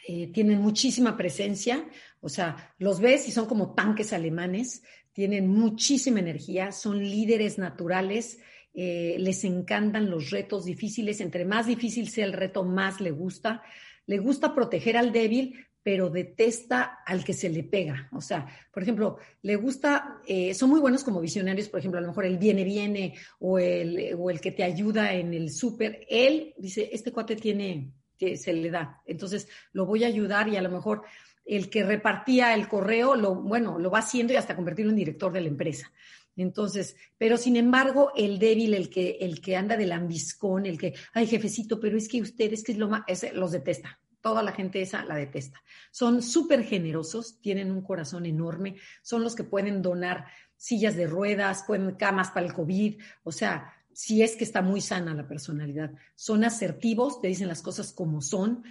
Eh, tienen muchísima presencia, o sea, los ves y son como tanques alemanes, tienen muchísima energía, son líderes naturales, eh, les encantan los retos difíciles, entre más difícil sea el reto, más le gusta. Le gusta proteger al débil, pero detesta al que se le pega. O sea, por ejemplo, le gusta, eh, son muy buenos como visionarios, por ejemplo, a lo mejor el viene, viene, o el, o el que te ayuda en el súper. Él dice, este cuate tiene, se le da, entonces lo voy a ayudar y a lo mejor el que repartía el correo, lo, bueno, lo va haciendo y hasta convertirlo en director de la empresa. Entonces, pero sin embargo, el débil, el que, el que anda del ambiscón, el que, ay, jefecito, pero es que ustedes, que es lo más, ese, los detesta. Toda la gente esa la detesta. Son súper generosos, tienen un corazón enorme, son los que pueden donar sillas de ruedas, pueden camas para el COVID, o sea, si es que está muy sana la personalidad. Son asertivos, te dicen las cosas como son,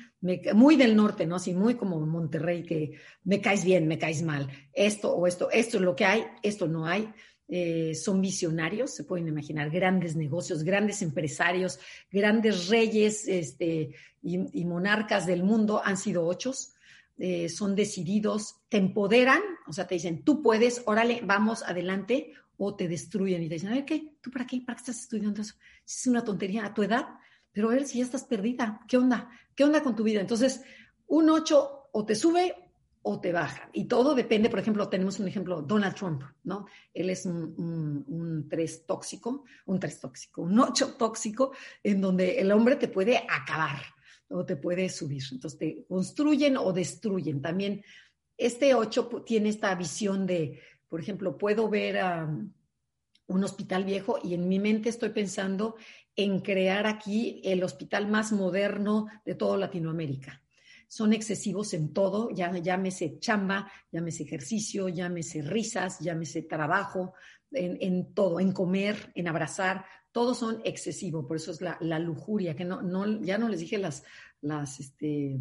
muy del norte, ¿no? Así muy como Monterrey, que me caes bien, me caes mal, esto o esto, esto es lo que hay, esto no hay. Eh, son visionarios, se pueden imaginar, grandes negocios, grandes empresarios, grandes reyes este, y, monarcas del mundo, han sido ochos, eh, son decididos, te empoderan, o sea, te dicen, tú puedes, órale, vamos adelante, o te destruyen y te dicen, a ver, ¿qué? ¿Tú para qué? ¿Para qué estás estudiando eso? Es una tontería a tu edad, pero a ver si ya estás perdida, ¿qué onda? ¿Qué onda con tu vida? Entonces, un ocho o te sube o te baja. Y todo depende, por ejemplo, tenemos un ejemplo, Donald Trump, ¿no? Él es un, tres tóxico, un tres tóxico, un ocho tóxico, en donde el hombre te puede acabar o te puede subir. Entonces te construyen o destruyen. También este ocho tiene esta visión de, por ejemplo, puedo ver un hospital viejo y en mi mente estoy pensando en crear aquí el hospital más moderno de toda Latinoamérica son excesivos en todo, ya, llámese chamba, llámese ejercicio, llámese risas, llámese trabajo, en, todo, en comer, en abrazar, todos son excesivos, por eso es la, lujuria, que no, no, ya no les dije las, las, este,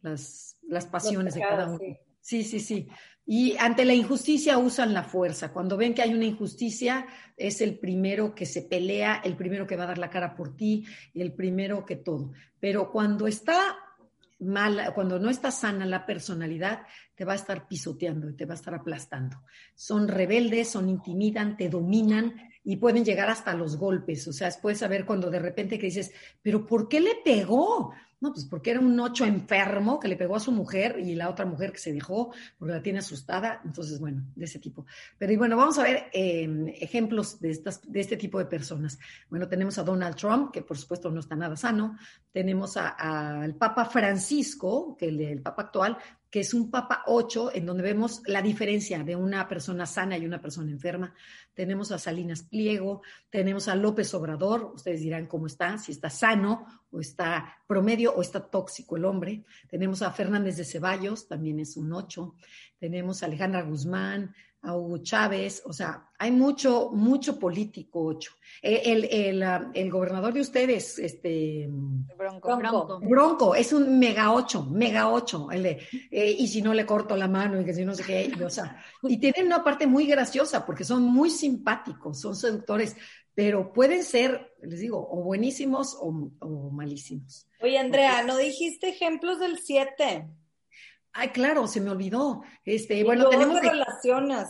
las, las pasiones de cada uno. Sí, sí, sí. Y ante la injusticia usan la fuerza. Cuando ven que hay una injusticia, es el primero que se pelea, el primero que va a dar la cara por ti, el primero que todo. Pero cuando está mala, cuando no está sana la personalidad, te va a estar pisoteando y te va a estar aplastando. Son rebeldes, son intimidan, te dominan y pueden llegar hasta los golpes. O sea, puedes saber cuando de repente que dices, pero ¿por qué le pegó? No, pues porque era un ocho enfermo que le pegó a su mujer y la otra mujer que se dejó porque la tiene asustada. Entonces, bueno, de ese tipo. Pero y bueno, vamos a ver em, ejemplos de, estas, de este tipo de personas. Bueno, tenemos a Donald Trump, que por supuesto no está nada sano. Tenemos al Papa Francisco, que el, el Papa actual que es un Papa 8, en donde vemos la diferencia de una persona sana y una persona enferma. Tenemos a Salinas Pliego, tenemos a López Obrador, ustedes dirán cómo está, si está sano o está promedio o está tóxico el hombre. Tenemos a Fernández de Ceballos, también es un 8. Tenemos a Alejandra Guzmán, a Hugo Chávez, o sea, hay mucho, mucho político ocho. Eh, el, el, ah, el, gobernador de ustedes, este Bronco. Bronco. Bronco es un mega ocho, mega ocho. El de, eh, y si no le corto la mano y que si no sé qué, y, o sea, y tienen una parte muy graciosa porque son muy simpáticos, son seductores, pero pueden ser, les digo, o buenísimos o, o malísimos. Oye, Andrea, ¿no dijiste ejemplos del siete? Ay, claro, se me olvidó. Este, bueno, tenemos relaciones.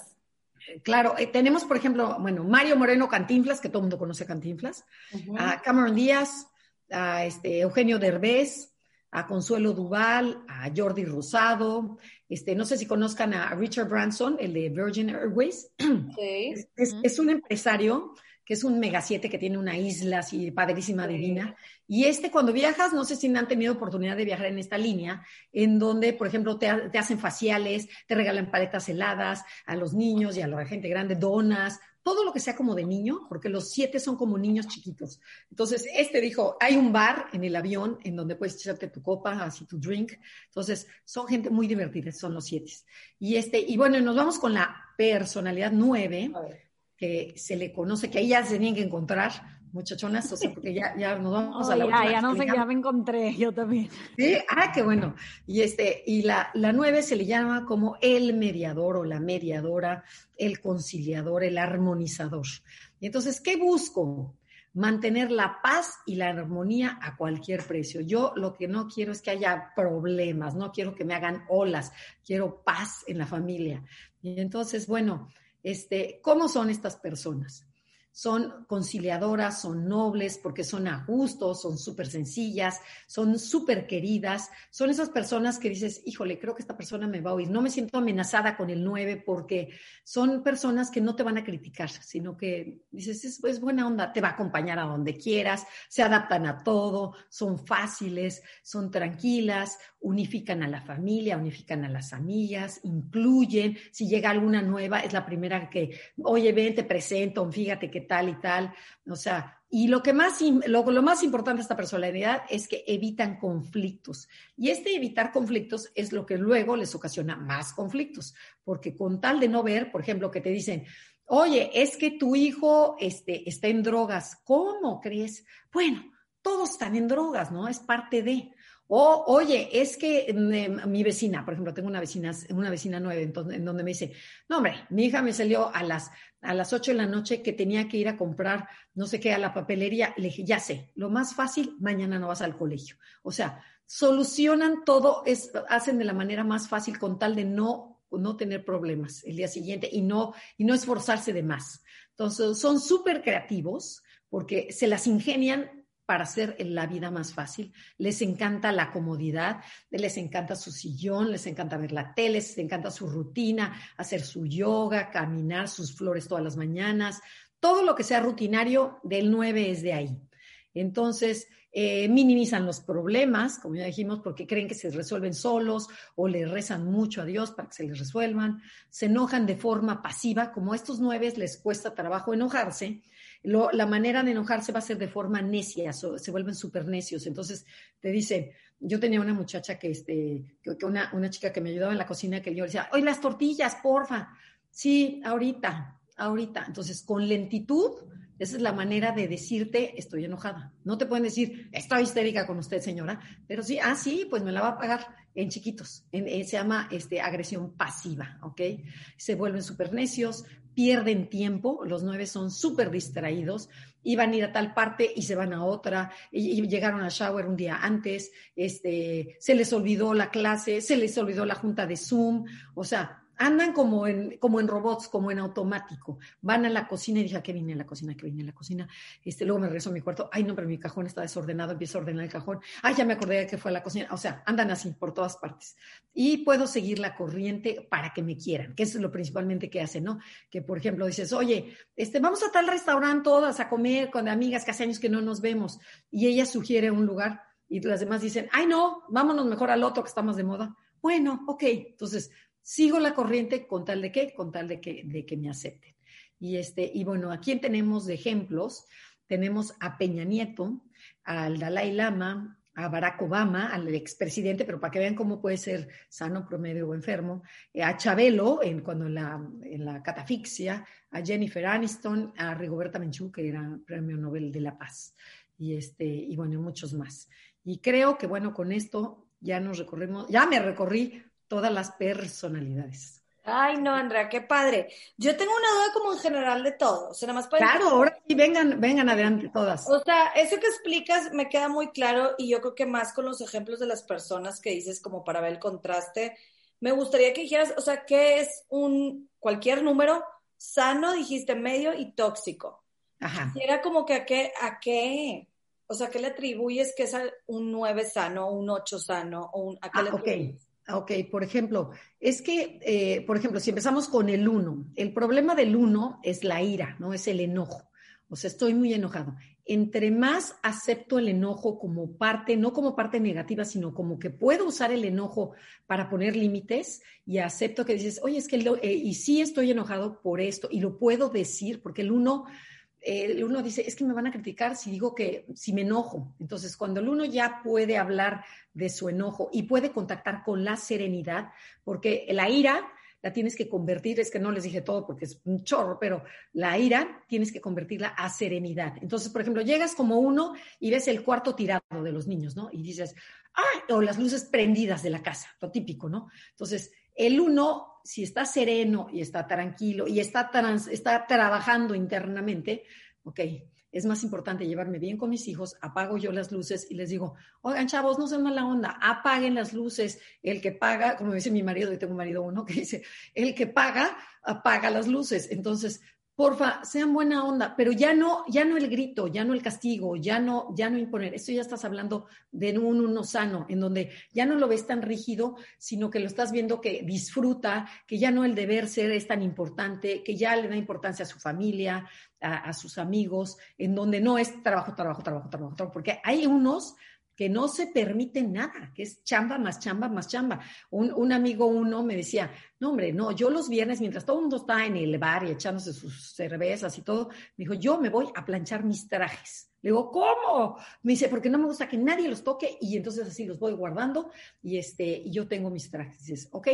Claro, eh, tenemos, por ejemplo, bueno, Mario Moreno Cantinflas, que todo el mundo conoce a Cantinflas, a Cameron Díaz, a este, Eugenio Derbez, a Consuelo Duval, a Jordi Rosado, este, no sé si conozcan a Richard Branson, el de Virgin Airways. [CLEARS THROAT] Es, un empresario que es un Mega 7 que tiene una isla así padrísima, divina. Y este, cuando viajas, no sé si han tenido oportunidad de viajar en esta línea, en donde, por ejemplo, te, hacen faciales, te regalan paletas heladas a los niños y a la gente grande, donas, todo lo que sea como de niño, porque los siete son como niños chiquitos. Entonces, este dijo, hay un bar en el avión en donde puedes echarte tu copa, así tu drink. Entonces, son gente muy divertida, son los siete. Y este, y bueno, nos vamos con la personalidad nueve que se le conoce, que ahí ya se tienen que encontrar, muchachonas, o sea, porque ya, ya nos vamos a la ya, ya no sé, ya me encontré, yo también. Sí, ah, qué bueno. Y este, y la, la nueve se le llama como el mediador o la mediadora, el conciliador, el armonizador. Y entonces, ¿qué busco? Mantener la paz y la armonía a cualquier precio. Yo lo que no quiero es que haya problemas, no quiero que me hagan olas, quiero paz en la familia. Y entonces, bueno, este, ¿Cómo son estas personas? Son conciliadoras, son nobles, porque son a gusto, son súper sencillas, son súper queridas, son esas personas que dices, híjole, creo que esta persona me va a oír. No me siento amenazada con el 9 porque son personas que no te van a criticar, sino que dices, es, es buena onda, te va a acompañar a donde quieras, se adaptan a todo, son fáciles, son tranquilas, unifican a la familia, unifican a las amigas, incluyen, si llega alguna nueva, es la primera que, oye, ven, te presento, fíjate que tal y tal. O sea, y lo que más, lo, lo más importante de esta personalidad es que evitan conflictos. Y este evitar conflictos es lo que luego les ocasiona más conflictos, porque con tal de no ver, por ejemplo, que te dicen, oye, es que tu hijo este, está en drogas, ¿cómo crees? Bueno, todos están en drogas, ¿no? Es parte de. O, oye, es que mm, mi vecina, por ejemplo, tengo una vecina, una vecina nueva, en donde me dice, no, hombre, mi hija me salió a las, a las 8 de la noche que tenía que ir a comprar no sé qué a la papelería. Le dije, ya sé, lo más fácil, mañana no vas al colegio. O sea, solucionan todo, es, hacen de la manera más fácil con tal de no, no tener problemas el día siguiente y no, y no esforzarse de más. Entonces, son súper creativos porque se las ingenian para hacer la vida más fácil. Les encanta la comodidad, les encanta su sillón, les encanta ver la tele, les encanta su rutina, hacer su yoga, caminar sus flores todas las mañanas. Todo lo que sea rutinario del 9 es de ahí. Entonces, eh, minimizan los problemas, como ya dijimos, porque creen que se resuelven solos o le rezan mucho a Dios para que se les resuelvan. Se enojan de forma pasiva, como a estos nueve les cuesta trabajo enojarse la manera de enojarse va a ser de forma necia, se vuelven súper necios. Entonces te dicen, yo tenía una muchacha que, este, que una, una, chica que me ayudaba en la cocina, que yo le decía, oye, las tortillas, porfa. Sí, ahorita, ahorita. Entonces, con lentitud, esa es la manera de decirte, estoy enojada. No te pueden decir, estoy histérica con usted, señora, pero sí, ah, sí, pues me la va a pagar en chiquitos. Eh, se llama este, agresión pasiva, ¿ok? Se vuelven súper necios, pierden tiempo, los nueve son súper distraídos, iban a ir a tal parte y se van a otra, llegaron a shower un día antes, este, se les olvidó la clase, se les olvidó la junta de Zoom, o sea, andan como en, como en robots, como en automático. Van a la cocina y dije, ¿qué viene a la cocina? ¿Qué viene a la cocina? Este, luego me regreso a mi cuarto. Ay, no, pero mi cajón está desordenado. Empiezo a ordenar el cajón. Ay, ya me acordé de que fue a la cocina. O sea, andan así por todas partes. Y puedo seguir la corriente para que me quieran, que eso es lo principalmente que hacen, ¿no? Que, por ejemplo, dices, oye, este, vamos a tal restaurante todas a comer con amigas que hace años que no nos vemos. Y ella sugiere un lugar y las demás dicen, ay, no, vámonos mejor al otro que está más de moda bueno, ok, entonces sigo la corriente con tal de qué, con tal de que, de que me acepten. Y, este, y bueno, aquí tenemos de ejemplos, tenemos a Peña Nieto, al Dalai Lama, a Barack Obama, al expresidente, pero para que vean cómo puede ser sano, promedio o enfermo, eh, a Chabelo, en, cuando en la, en la catafixia, a Jennifer Aniston, a Rigoberta Menchú, que era Premio Nobel de la Paz, y, este, y bueno, muchos más. Y creo que bueno, con esto ya nos recorrimos, ya me recorrí todas las personalidades. Ay, no, Andrea, qué padre. Yo tengo una duda como en general de todo. O sea, nada más para claro, ahora sí, vengan, vengan adelante todas. O sea, eso que explicas me queda muy claro y yo creo que más con los ejemplos de las personas que dices como para ver el contraste. Me gustaría que dijeras, o sea, ¿qué es un cualquier número sano, dijiste medio y tóxico? Ajá. Y era como que a qué, a qué, o sea, ¿qué le atribuyes que es un 9 sano, un 8 sano o un, a qué ah, le atribuyes? Ok, por ejemplo, es que, eh, por ejemplo, si empezamos con el uno, el problema del uno es la ira, ¿no? Es el enojo. O sea, estoy muy enojado. Entre más acepto el enojo como parte, no como parte negativa, sino como que puedo usar el enojo para poner límites y acepto que dices, oye, es que, eh, y sí estoy enojado por esto, y lo puedo decir, porque el uno el uno dice, es que me van a criticar si digo que, si me enojo. Entonces, cuando el uno ya puede hablar de su enojo y puede contactar con la serenidad, porque la ira la tienes que convertir, es que no les dije todo porque es un chorro, pero la ira tienes que convertirla a serenidad. Entonces, por ejemplo, llegas como uno y ves el cuarto tirado de los niños, ¿no? Y dices, ¡ay! O las luces prendidas de la casa, lo típico, ¿no? Entonces, el uno, si está sereno y está tranquilo y está, está trabajando internamente, ok, es más importante llevarme bien con mis hijos, apago yo las luces y les digo, oigan chavos, no sean mala onda, apaguen las luces, el que paga, como dice mi marido, y tengo un marido uno que dice, el que paga, apaga las luces. Entonces, porfa, sean buena onda, pero ya no, ya no el grito, ya no el castigo, ya no, ya no imponer. Esto ya estás hablando de un uno sano, en donde ya no lo ves tan rígido, sino que lo estás viendo que disfruta, que ya no el deber ser es tan importante, que ya le da importancia a su familia, a, a sus amigos, en donde no es trabajo, trabajo, trabajo, trabajo, trabajo, porque hay unos que no se permite nada, que es chamba más chamba más chamba. Un, amigo uno me decía, no hombre, no, yo los viernes, mientras todo el mundo está en el bar y echándose sus cervezas y todo, me dijo, yo me voy a planchar mis trajes. Le digo, ¿cómo? Me dice, porque no me gusta que nadie los toque y entonces así los voy guardando y, este, yo tengo mis trajes. Dices, ok,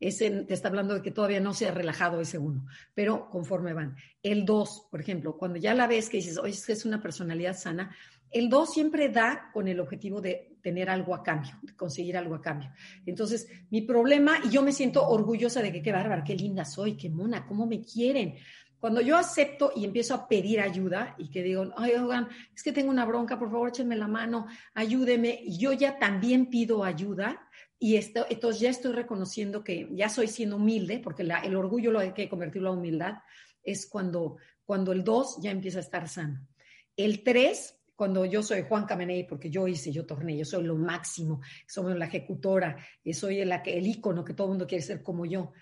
ese te está hablando de que todavía no se ha relajado ese uno, pero conforme van. El dos, por ejemplo, cuando ya la ves que dices, oye, es que es una personalidad sana, el 2 siempre da con el objetivo de tener algo a cambio, de conseguir algo a cambio. Entonces, mi problema, y yo me siento orgullosa de que qué bárbara, qué linda soy, qué mona, cómo me quieren. Cuando yo acepto y empiezo a pedir ayuda y que digo, ay, oigan, es que tengo una bronca, por favor, échenme la mano, ayúdeme, yo ya también pido ayuda, y esto, entonces ya estoy reconociendo que ya soy siendo humilde, porque el orgullo lo hay que convertirlo a humildad, es cuando, cuando el 2 ya empieza a estar sano. El 3 cuando yo soy Juan Camenei, porque yo hice, yo torné, yo soy lo máximo, soy la ejecutora, soy el, el ícono que todo el mundo quiere ser como yo.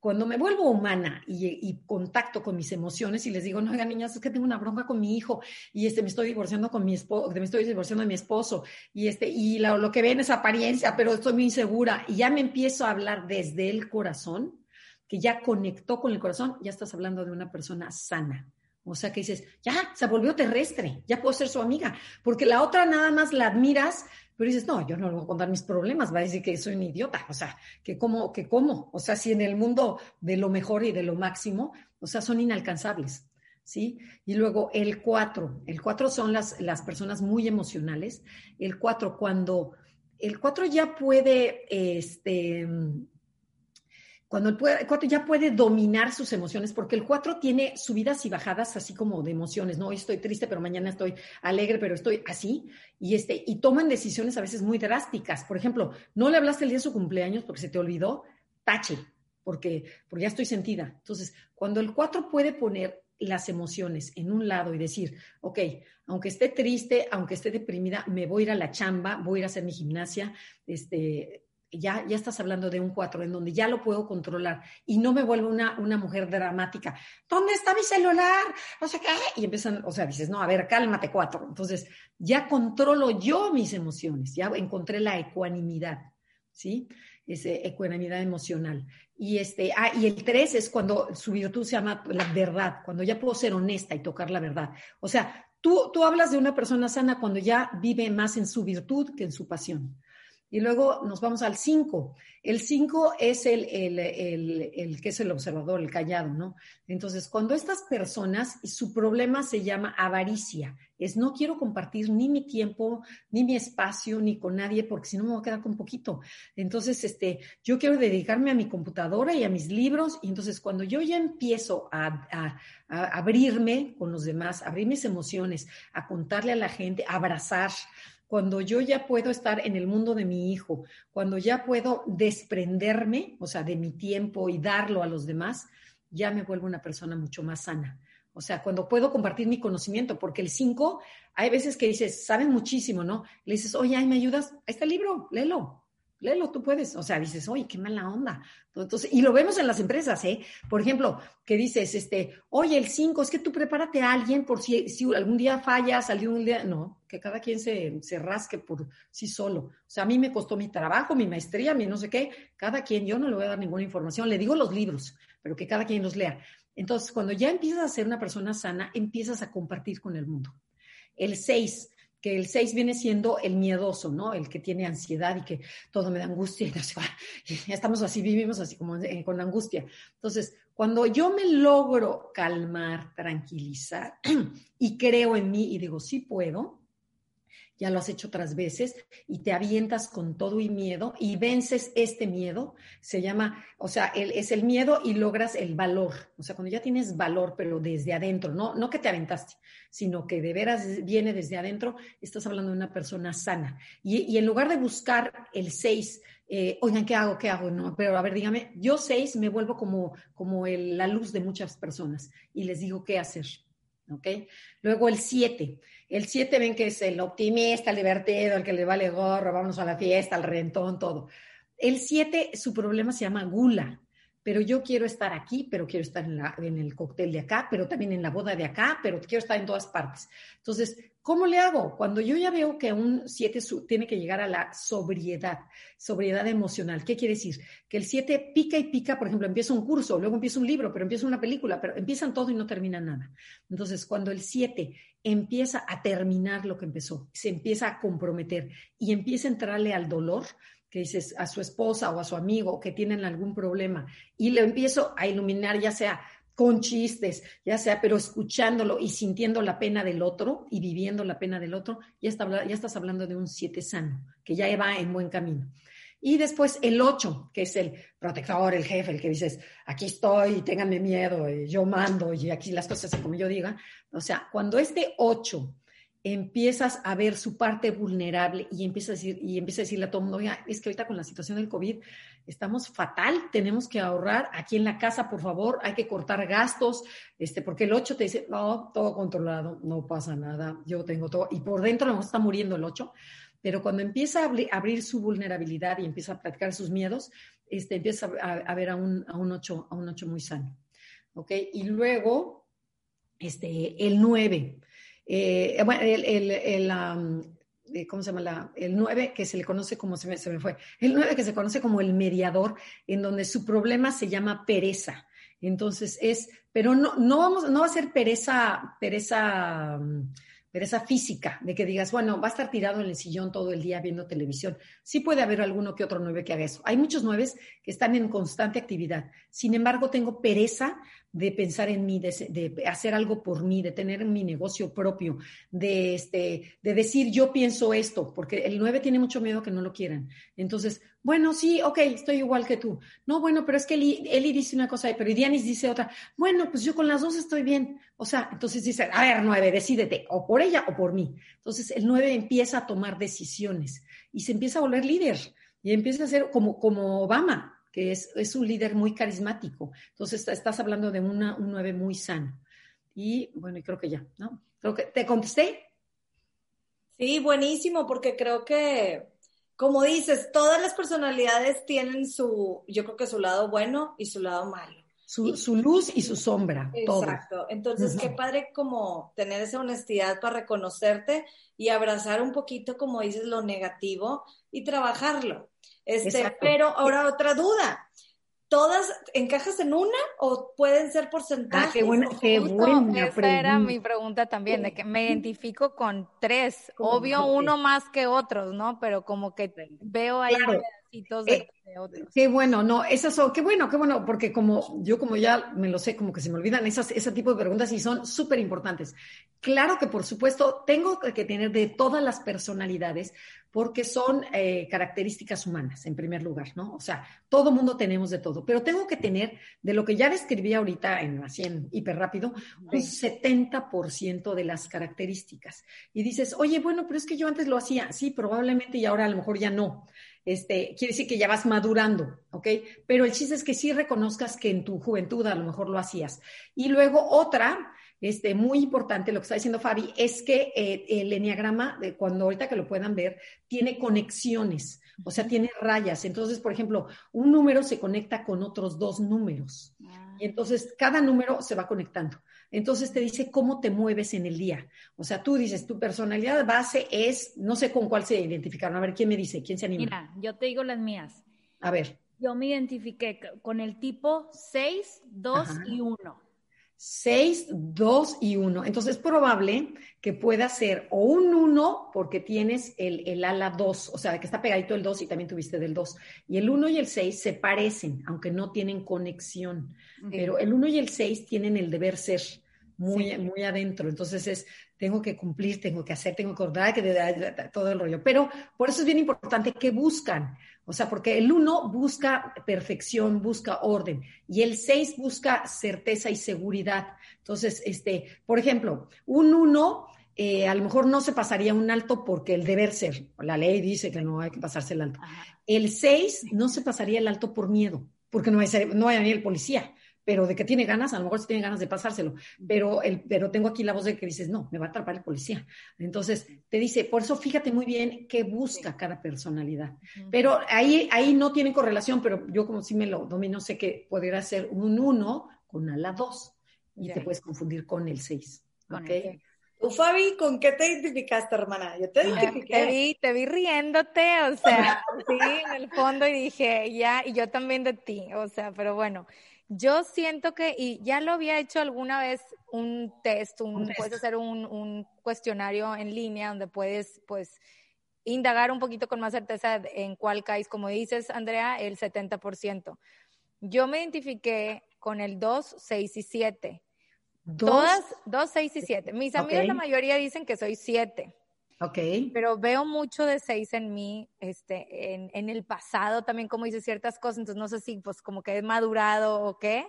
Cuando me vuelvo humana y, contacto con mis emociones y les digo, no, oigan, niñas, es que tengo una bronca con mi hijo y este, me estoy divorciando con mi esposo, me estoy divorciando de mi esposo y, este, y lo, que ven es apariencia, pero estoy muy insegura y ya me empiezo a hablar desde el corazón, que ya conectó con el corazón, ya estás hablando de una persona sana o sea que dices, ya, se volvió terrestre, ya puedo ser su amiga, porque la otra nada más la admiras, pero dices, no, yo no le voy a contar mis problemas, va a decir que soy un idiota, o sea, que cómo, que cómo, o sea, si en el mundo de lo mejor y de lo máximo, o sea, son inalcanzables, ¿sí? Y luego el cuatro, el cuatro son las, las personas muy emocionales, el cuatro cuando, el cuatro ya puede, este, cuando el 4 ya puede dominar sus emociones, porque el 4 tiene subidas y bajadas así como de emociones, ¿no? Hoy estoy triste, pero mañana estoy alegre, pero estoy así, y, este, y toman decisiones a veces muy drásticas. Por ejemplo, no le hablaste el día de su cumpleaños porque se te olvidó, tache, porque, porque ya estoy sentida. Entonces, cuando el 4 puede poner las emociones en un lado y decir, ok, aunque esté triste, aunque esté deprimida, me voy a ir a la chamba, voy a ir a hacer mi gimnasia, este, ya, ya estás hablando de un cuatro en donde ya lo puedo controlar y no me vuelvo una, una mujer dramática. ¿Dónde está mi celular? O sea, ¿qué? Y empiezan, o sea, dices, no, a ver, cálmate cuatro. Entonces, ya controlo yo mis emociones, ya encontré la ecuanimidad. ¿sí? Es ecuanimidad emocional. Y, este, ah, y el tres es cuando su virtud se llama la verdad, cuando ya puedo ser honesta y tocar la verdad. O sea, tú, tú hablas de una persona sana cuando ya vive más en su virtud que en su pasión. Y luego nos vamos al 5. El 5 es el, el, que es el observador, el callado, ¿no? Entonces, cuando estas personas, su problema se llama avaricia, es no quiero compartir ni mi tiempo, ni mi espacio, ni con nadie, porque si no me voy a quedar con poquito. Entonces, este, yo quiero dedicarme a mi computadora y a mis libros, y entonces cuando yo ya empiezo a, a, a abrirme con los demás, abrir mis emociones, a contarle a la gente, a abrazar, cuando yo ya puedo estar en el mundo de mi hijo, cuando ya puedo desprenderme, o sea, de mi tiempo y darlo a los demás, ya me vuelvo una persona mucho más sana. O sea, cuando puedo compartir mi conocimiento, porque el 5, hay veces que dices, saben muchísimo, ¿no? Le dices, oye, ¿me ayudas? Ahí está el libro, léelo léelo, tú puedes. O sea, dices, oye, qué mala onda. Entonces, y lo vemos en las empresas, ¿eh? Por ejemplo, que dices, este, oye, el 5, es que tú prepárate a alguien por si, algún día fallas, algún día, no, que cada quien se, se rasque por sí solo. O sea, a mí me costó mi trabajo, mi maestría, mi no sé qué, cada quien, yo no le voy a dar ninguna información, le digo los libros, pero que cada quien los lea. Entonces, cuando ya empiezas a ser una persona sana, empiezas a compartir con el mundo. El 6, que el 6 viene siendo el miedoso, ¿no? El que tiene ansiedad y que todo me da angustia y no sé, [LAUGHS] estamos así, vivimos así como con angustia. Entonces, cuando yo me logro calmar, tranquilizar [CLEARS THROAT] y creo en mí y digo, sí puedo, ya lo has hecho otras veces y te avientas con todo y miedo y vences este miedo, se llama, o sea, es el miedo y logras el valor, o sea, cuando ya tienes valor, pero desde adentro, no, no que te aventaste, sino que de veras viene desde adentro, estás hablando de una persona sana. Y, en lugar de buscar el 6, eh, oigan, ¿qué hago? ¿Qué hago? No, pero a ver, dígame, yo 6 me vuelvo como, como la luz de muchas personas y les digo qué hacer. ¿Ok? Luego el 7. El 7 ven que es el optimista, el divertido, el que le vale gorro, vamos a la fiesta, al rentón, todo. El 7, su problema se llama gula, pero yo quiero estar aquí, pero quiero estar en, el cóctel de acá, pero también en la boda de acá, pero quiero estar en todas partes. Entonces, ¿Cómo le hago? Cuando yo ya veo que un 7 tiene que llegar a la sobriedad, sobriedad emocional. ¿Qué quiere decir? Que el 7 pica y pica, por ejemplo, empieza un curso, luego empieza un libro, pero empieza una película, pero empiezan todo y no termina nada. Entonces, cuando el 7 empieza a terminar lo que empezó, se empieza a comprometer y empieza a entrarle al dolor, que dices a su esposa o a su amigo que tienen algún problema, y le empiezo a iluminar, ya sea con chistes, ya sea, pero escuchándolo y sintiendo la pena del otro y viviendo la pena del otro, ya, está, ya estás hablando de un siete sano, que ya va en buen camino. Y después el ocho, que es el protector, el jefe, el que dices, aquí estoy, ténganme miedo, yo mando y aquí las cosas como yo diga. O sea, cuando este ocho empiezas a ver su parte vulnerable y empiezas a, decir, y empieza a decirle a todo el mundo, oiga, es que ahorita con la situación del COVID estamos fatal, tenemos que ahorrar aquí en la casa, por favor, hay que cortar gastos, este, porque el 8 te dice, no, todo controlado, no pasa nada, yo tengo todo, y por dentro no está muriendo el 8, pero cuando empieza a abrir su vulnerabilidad y empieza a platicar sus miedos, este, empieza a, ver a un, a, un 8, a un 8 muy sano. Y luego, este, el 9, eh, bueno, el, el, el eh, ¿cómo se llama? La, el 9, que se le conoce como, se me, se me fue, el 9 que se conoce como el mediador, en donde su problema se llama pereza. Entonces es, pero no, no vamos, no va a ser pereza, pereza, mm, pereza física, de que digas, bueno, va a estar tirado en el sillón todo el día viendo televisión. Sí puede haber alguno que otro nueve que haga eso. Hay muchos nueves que están en constante actividad. Sin embargo, tengo pereza de pensar en mí, de, hacer algo por mí, de tener mi negocio propio, de, este, de decir yo pienso esto, porque el 9 tiene mucho miedo que no lo quieran. Entonces, bueno, sí, ok, estoy igual que tú. No, bueno, pero es que Eli, dice una cosa, pero Dianis dice otra. Bueno, pues yo con las dos estoy bien. O sea, entonces dice, a ver, 9, decídete, o por ella o por mí. Entonces, el 9 empieza a tomar decisiones y se empieza a volver líder y empieza a ser como, como Obama que es, un líder muy carismático. Entonces, estás hablando de una, un 9 muy sano. Y bueno, creo que ya, ¿no? Creo que te contesté. Sí, buenísimo, porque creo que, como dices, todas las personalidades tienen su, yo creo que su lado bueno y su lado malo. su, su luz y su sombra. Exacto. Entonces, qué padre como tener esa honestidad para reconocerte y abrazar un poquito, como dices, lo negativo y trabajarlo. Este, pero ahora otra duda. ¿Todas encajas en una o pueden ser porcentajes? Ah, qué buena, qué buena Esa era mi pregunta también, de que me identifico con tres. Obvio, uno más que otros, ¿no? Pero como que veo ahí pedacitos de... Eh, Qué bueno, no, esas son, qué bueno, qué bueno, porque como yo como ya me lo sé, como que se me olvidan esas, ese tipo de preguntas y son súper importantes. Claro que por supuesto tengo que tener de todas las personalidades porque son eh, características humanas, en primer lugar, ¿no? O sea, todo mundo tenemos de todo, pero tengo que tener de lo que ya describí ahorita en así en hiper rápido, un 70% de las características. Y dices, oye, bueno, pero es que yo antes lo hacía, sí, probablemente y ahora a lo mejor ya no este, quiere decir que ya vas madurando, ¿ok? Pero el chiste es que sí reconozcas que en tu juventud a lo mejor lo hacías. Y luego otra, este, muy importante, lo que está diciendo Fabi, es que eh, el enneagrama, de cuando ahorita que lo puedan ver, tiene conexiones, o sea, tiene rayas. Entonces, por ejemplo, un número se conecta con otros dos números. Ah. Y entonces cada número se va conectando. Entonces te dice cómo te mueves en el día. O sea, tú dices, tu personalidad base es, no sé con cuál se identificaron. A ver, ¿quién me dice? ¿Quién se anima? Mira, yo te digo las mías. A ver. Yo me identifiqué con el tipo 6, 2 y 1. 6, 2 y 1. Entonces es probable que pueda ser o un 1 porque tienes el, el ala 2, o sea, que está pegadito el 2 y también tuviste del 2. Y el 1 y el 6 se parecen, aunque no tienen conexión. Pero el 1 y el 6 tienen el deber ser muy, muy adentro. Entonces es, tengo que cumplir, tengo que hacer, tengo que ordenar, que todo el rollo. Pero por eso es bien importante que buscan. O sea, porque el uno busca perfección, busca orden y el seis busca certeza y seguridad. Entonces, este, por ejemplo, un uno eh, a lo mejor no se pasaría un alto porque el deber ser, la ley dice que no hay que pasarse el alto. El seis no se pasaría el alto por miedo, porque no hay, no hay ni el policía pero de que tiene ganas, a lo mejor sí tiene ganas de pasárselo, pero, el, pero tengo aquí la voz de que dices, no, me va a atrapar el policía. Entonces, te dice, por eso fíjate muy bien qué busca cada personalidad. Pero ahí, ahí no tiene correlación, pero yo como si me lo domino, sé que podría ser un 1 con ala 2 y te puedes confundir con el 6. ¿okay? Tú, Fabi, ¿con qué te identificaste, hermana? Yo te identifiqué. Te vi, te vi riéndote, o sea, [LAUGHS] sí, en el fondo y dije, ya, y yo también de ti, o sea, pero bueno, yo siento que, y ya lo había hecho alguna vez un test, un, puedes hacer un, cuestionario en línea donde puedes, pues, indagar un poquito con más certeza en cuál caes. Como dices, Andrea, el 70%. Yo me identifiqué con el 2, 6 y 7. Todas, 2, 6 y 7. Mis amigos, la mayoría dicen que soy 7. Ok. Pero veo mucho de seis en mí, este, en, en, el pasado también, como hice ciertas cosas, entonces no sé si pues como que he madurado o qué.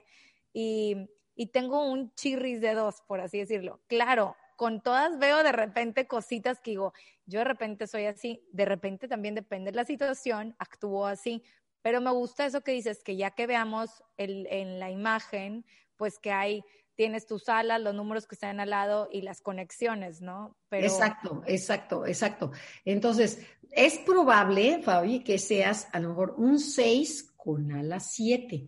Y, y tengo un chirris de dos, por así decirlo. Claro, con todas veo de repente cositas que digo, yo de repente soy así, de repente también depende de la situación, actúo así, pero me gusta eso que dices, que ya que veamos el, en la imagen, pues que hay tienes tus alas, los números que están al lado y las conexiones, ¿no? Pero... Exacto, exacto, exacto. Entonces, es probable, Fabi, que seas a lo mejor un 6 con ala 7,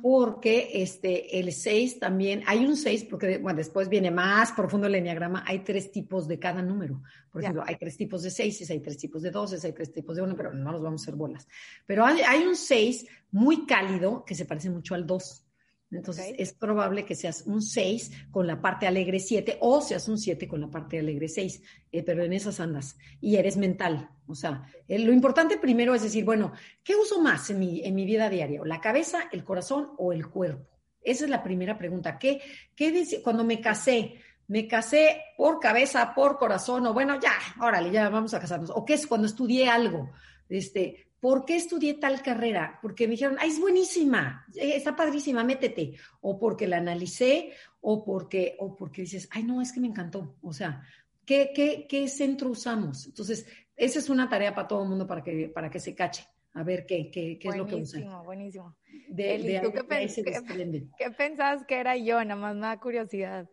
porque este, el 6 también, hay un 6, porque bueno, después viene más profundo el enneagrama, hay tres tipos de cada número. Por ejemplo, hay tres tipos de 6, hay tres tipos de 12, hay tres tipos de 1, pero no nos vamos a hacer bolas. Pero hay, hay un 6 muy cálido que se parece mucho al 2. Entonces, es probable que seas un 6 con la parte alegre 7 o seas un 7 con la parte alegre 6, eh, pero en esas andas y eres mental. O sea, eh, lo importante primero es decir, bueno, ¿qué uso más en mi, en mi vida diaria? ¿La cabeza, el corazón o el cuerpo? Esa es la primera pregunta. ¿Qué, qué dice? Cuando me casé, me casé por cabeza, por corazón, o bueno, ya, órale, ya vamos a casarnos. ¿O qué es cuando estudié algo? Este, ¿por qué estudié tal carrera? Porque me dijeron, ay, es buenísima, eh, está padrísima, métete. O porque la analicé, o porque, o porque dices, ay, no, es que me encantó. O sea, ¿qué, qué, qué centro usamos? Entonces, esa es una tarea para todo el mundo para que, para que se cache. A ver qué, qué, qué es lo que usan. Buenísimo, buenísimo. qué, qué, pensabas que era yo? Nada más me da curiosidad.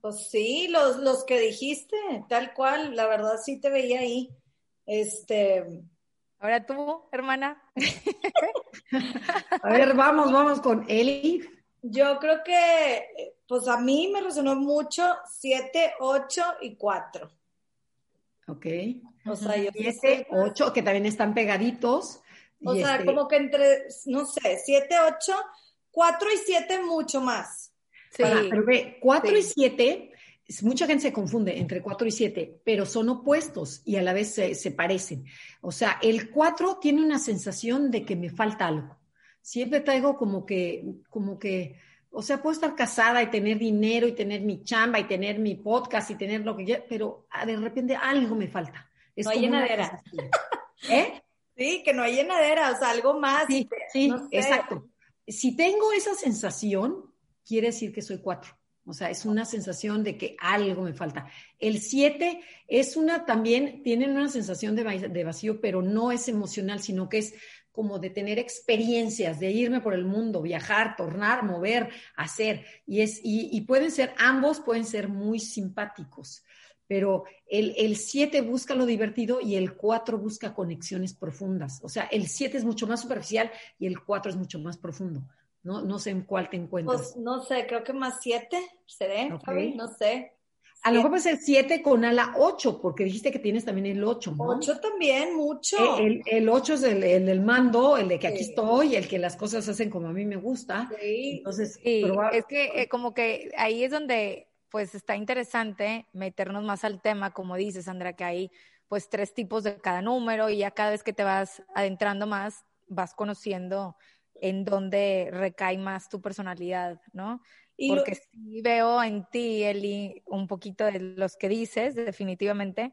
Pues sí, los, los que dijiste, tal cual, la verdad sí te veía ahí. Este, Ahora tú, hermana. [LAUGHS] A ver, vamos, vamos con Eli. Yo creo que, pues a mí me resonó mucho 7, 8 y 4. Ok. O sea, yo 7, 8, que también están pegaditos. O y sea, este- como que entre, no sé, 7, 8, 4 y 7 mucho más. Sí. Ajá, pero ve, 4 sí. y 7, mucha gente se confunde entre 4 y 7, pero son opuestos y a la vez se, se parecen. O sea, el 4 tiene una sensación de que me falta algo. Siempre traigo como que, como que, o sea, puedo estar casada y tener dinero y tener mi chamba y tener mi podcast y tener lo que quiera, pero ah, de repente algo me falta. Es No hay llenadera. ¿Eh? Sí, que no hay llenadera, o sea, algo más. Sí, sí, no sé. exacto. Si tengo esa sensación, quiere decir que soy cuatro. O sea, es una sensación de que algo me falta. El siete es una también, tienen una sensación de, va- de vacío, pero no es emocional, sino que es como de tener experiencias, de irme por el mundo, viajar, tornar, mover, hacer. Y, es, y, y pueden ser, ambos pueden ser muy simpáticos, pero el, el siete busca lo divertido y el cuatro busca conexiones profundas. O sea, el siete es mucho más superficial y el cuatro es mucho más profundo. No, no sé en cuál te encuentras. Pues no sé, creo que más 7, ¿seré? Ok. Fabi? No sé. A lo mejor puede ser 7 con ala 8, porque dijiste que tienes también el 8, ¿no? 8 también, mucho. Eh, El, el 8 es el, el del mando, el de que aquí estoy, el que las cosas se hacen como a mí me gusta. Sí. Entonces, Sí, es que eh, como que ahí es donde pues está interesante meternos más al tema, como dices, Sandra, que hay pues tres tipos de cada número y ya cada vez que te vas adentrando más, vas conociendo en dónde recae más tu personalidad, ¿no? Y lo- Porque sí veo en ti, Eli, un poquito de los que dices, definitivamente.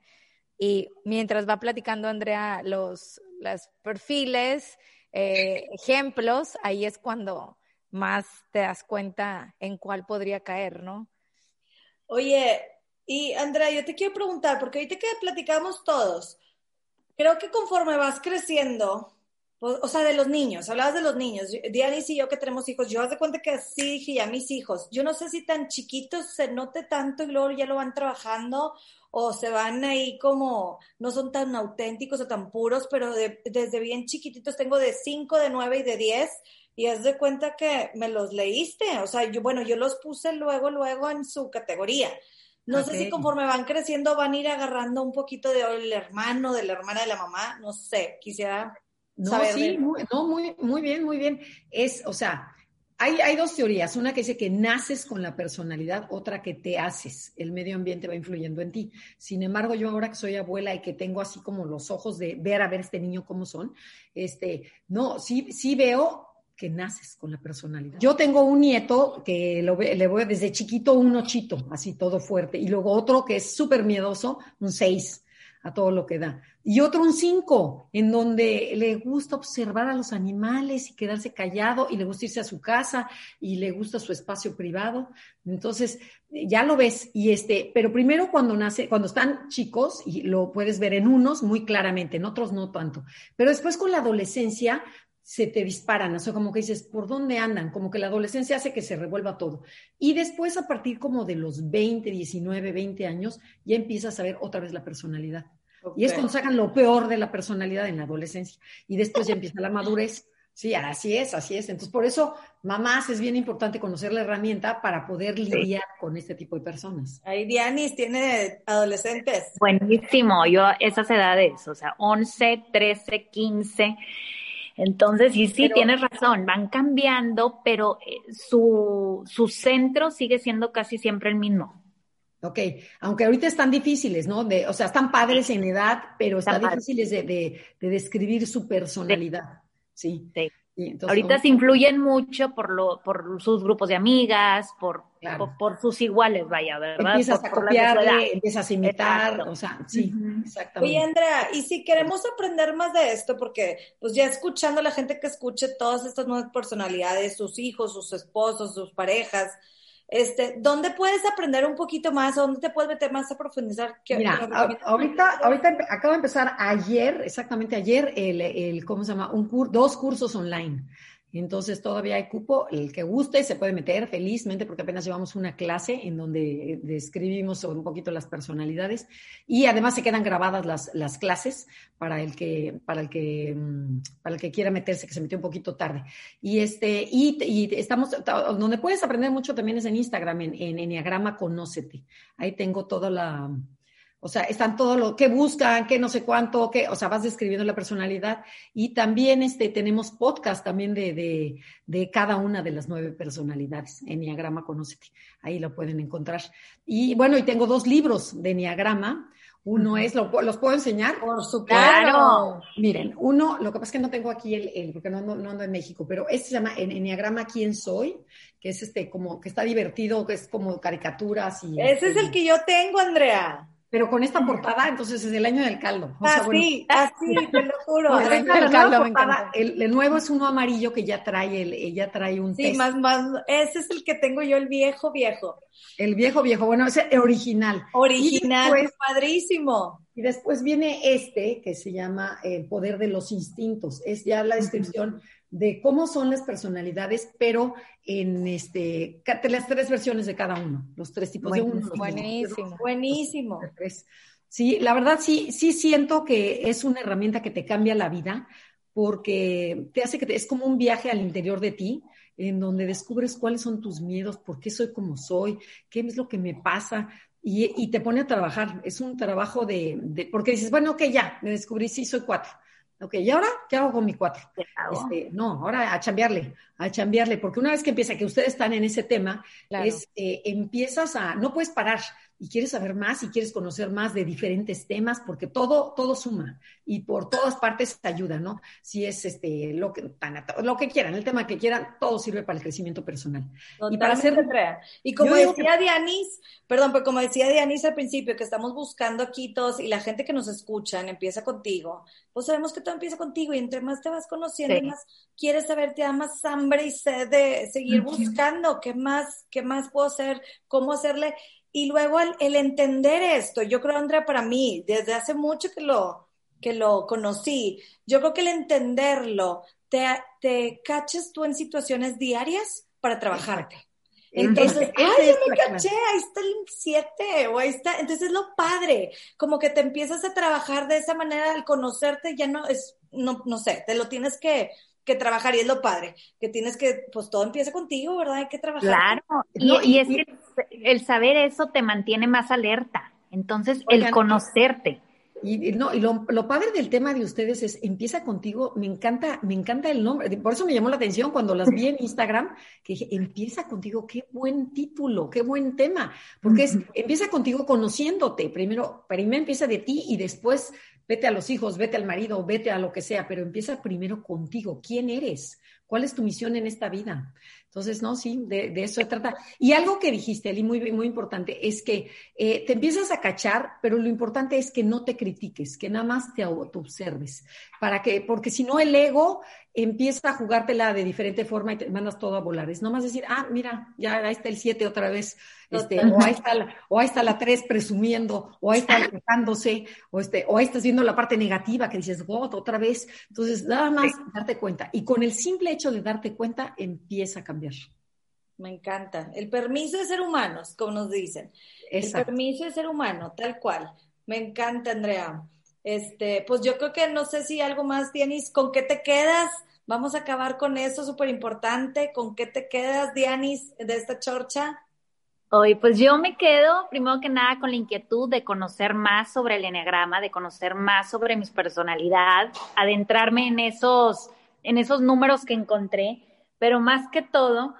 Y mientras va platicando Andrea los, los perfiles, eh, ejemplos, ahí es cuando más te das cuenta en cuál podría caer, ¿no? Oye, y Andrea, yo te quiero preguntar, porque ahorita que platicamos todos, creo que conforme vas creciendo, o sea, de los niños, hablabas de los niños, Dianis y yo que tenemos hijos, yo haz de cuenta que así dije ya mis hijos, yo no sé si tan chiquitos se note tanto y luego ya lo van trabajando o se van ahí como, no son tan auténticos o tan puros, pero de- desde bien chiquititos tengo de 5, de 9 y de 10 y haz de cuenta que me los leíste, o sea, yo, bueno, yo los puse luego, luego en su categoría. No sé si conforme van creciendo van a ir agarrando un poquito del hermano, de la hermana de la mamá, no sé, quisiera No, saber sí, de- muy, no, muy, muy bien, muy bien. Es, o sea, hay, hay dos teorías. Una que dice que naces con la personalidad, otra que te haces. El medio ambiente va influyendo en ti. Sin embargo, yo ahora que soy abuela y que tengo así como los ojos de ver a ver este niño cómo son, este, no, sí, sí veo que naces con la personalidad. Yo tengo un nieto que lo ve- le voy desde chiquito un ochito, así todo fuerte, y luego otro que es súper miedoso, un seis a todo lo que da. Y otro un 5, en donde le gusta observar a los animales y quedarse callado y le gusta irse a su casa y le gusta su espacio privado. Entonces, ya lo ves. Y este, pero primero cuando nace, cuando están chicos, y lo puedes ver en unos muy claramente, en otros no tanto. Pero después con la adolescencia se te disparan, o sea, como que dices, ¿por dónde andan? Como que la adolescencia hace que se revuelva todo. Y después, a partir como de los 20, 19, 20 años, ya empiezas a ver otra vez la personalidad. Y es cuando sacan lo peor de la personalidad en la adolescencia. Y después ya empieza la madurez. Sí, así es, así es. Entonces, por eso, mamás, es bien importante conocer la herramienta para poder lidiar con este tipo de personas. Ahí Dianis tiene adolescentes. Buenísimo, yo esas edades, o sea, 11, 13, 15. Entonces, sí, sí, Pero- tienes razón, van cambiando, pero eh, su, su centro sigue siendo casi siempre el mismo. Ok, aunque ahorita están difíciles, ¿no? De, o sea, están padres en edad, pero están padres. difíciles de, de- de describir su personalidad. Sí. Sí. Entonces, Ahorita se influyen mucho por lo, por sus grupos de amigas, por, Claro. por, por sus iguales, vaya, ¿verdad? empiezas Por- a copiarle, empiezas a imitar, Exacto. o sea, sí, exactamente. Oye, Andrea, y si queremos aprender más de esto, porque pues ya escuchando a la gente que escuche todas estas nuevas personalidades, sus hijos, sus esposos, sus parejas, este, ¿dónde puedes aprender un poquito más? ¿O ¿Dónde te puedes meter más a profundizar? ¿Qué- Mira, ahorita, ahorita acabo de empezar ayer, exactamente ayer, el, el ¿cómo se llama? Un cur- dos cursos online. Entonces todavía hay cupo, el que guste se puede meter felizmente porque apenas llevamos una clase en donde eh, describimos un poquito las personalidades y además se quedan grabadas las, las clases para el que para el que mm, para el que quiera meterse que se metió un poquito tarde. Y este y, estamos donde puedes aprender mucho también es en Instagram en, en Enneagrama Conócete. Ahí tengo toda la o sea, están todo lo que buscan, que no sé cuánto, que, o sea, vas describiendo la personalidad. Y también este, tenemos podcast también de, de, de cada una de las nueve personalidades. Enneagrama Conócete. Ahí lo pueden encontrar. Y bueno, y tengo dos libros de Enneagrama. Uno es, ¿los puedo enseñar? Por supuesto. Miren, uno, lo que pasa es que no tengo aquí el, el porque no, no, no, ando en México, pero este se llama Enneagrama ¿Quién soy? Que es este, como, que está divertido, que es como caricaturas y... Ese es el que yo tengo, Andrea pero con esta portada, entonces es el año del caldo. O sea, así, así, [LAUGHS] te lo juro. el, del caldo, el, nuevo es uno amarillo que ya trae, el, ya trae un Sí, más, más, ese es el que tengo yo, el viejo, viejo. El viejo, viejo, bueno, ese original. Original, es padrísimo. Y después viene este, que se llama El poder de los instintos. Es ya la descripción de cómo son las personalidades, pero en este, las tres versiones de cada uno, los tres tipos de uno. Buenísimo, buenísimo. Sí, la verdad sí, sí siento que es una herramienta que te cambia la vida porque te hace que es como un viaje al interior de ti, en donde descubres cuáles son tus miedos, por qué soy como soy, qué es lo que me pasa, y, te pone a trabajar. Es un trabajo de, de, porque dices, bueno, ok, ya, me descubrí, sí, soy cuatro. Ok, ¿y ahora qué hago con mi cuatro? Este, no, ahora a chambearle, a chambearle, porque una vez que empieza, que ustedes están en ese tema, es eh, empiezas a, no puedes parar, y quieres saber más y quieres conocer más de diferentes temas, porque todo, todo suma y por todas partes te ayuda, ¿no? Si es este, lo que, lo que quieran, el tema que quieran, todo sirve para el crecimiento personal. y para hacer. Y como decía Dianis, perdón, pero como decía Dianis al principio, que estamos buscando aquí todos y la gente que nos escuchan empieza contigo, pues sabemos que todo empieza contigo y entre más te vas conociendo, más quieres saber, te da más hambre y sed de seguir buscando qué más, qué más puedo hacer, cómo hacerle. Y luego el, entender esto, yo creo, Andrea, para mí, desde hace mucho que lo, que lo conocí, yo creo que el entenderlo, te, te cachas tú en situaciones diarias para trabajarte. Entonces, ay, yo me caché, ahí está el 7, o ahí está. Entonces es lo padre, como que te empiezas a trabajar de esa manera al conocerte, ya no es, no, no sé, te lo tienes que, que trabajar y es lo padre, que tienes que, pues todo empieza contigo, ¿verdad? Hay que trabajar. Claro, y, es que el saber eso te mantiene más alerta, entonces el conocerte. Y, no, y lo, lo, padre del tema de ustedes es, empieza contigo, me encanta, me encanta el nombre, por eso me llamó la atención cuando las vi en [LAUGHS] Instagram, que dije, empieza contigo, qué buen título, qué buen tema, porque es, empieza contigo conociéndote, primero, primero empieza de ti y después vete a los hijos, vete al marido, vete a lo que sea, pero empieza primero contigo, ¿quién eres? ¿Cuál es tu misión en esta vida? Entonces, no, sí, de, eso se trata. Y algo que dijiste, Eli, muy, muy importante, es que eh, te empiezas a cachar, pero lo importante es que no te critiques, que nada más te observes. Para que, porque si no, el ego empieza a jugártela de diferente forma y te mandas todo a volar. Es nomás decir, ah, mira, ya ahí está el 7 otra vez, este, o, ahí está la, o ahí está la 3 presumiendo, o ahí está quejándose, o, este, o ahí estás viendo la parte negativa que dices, God, otra vez. Entonces, nada más darte cuenta. Y con el simple hecho de darte cuenta, empieza a cambiar me encanta. El permiso de ser humanos, como nos dicen. El permiso de ser humano, tal cual. Me encanta, Andrea. Este, pues yo creo que no sé si algo más tienes. ¿Con qué te quedas? Vamos a acabar con eso, súper importante. ¿Con qué te quedas, Dianis, de esta chorcha? Hoy, pues yo me quedo, primero que nada, con la inquietud de conocer más sobre el enneagrama, de conocer más sobre mi personalidad, adentrarme en esos, en esos números que encontré pero más que todo,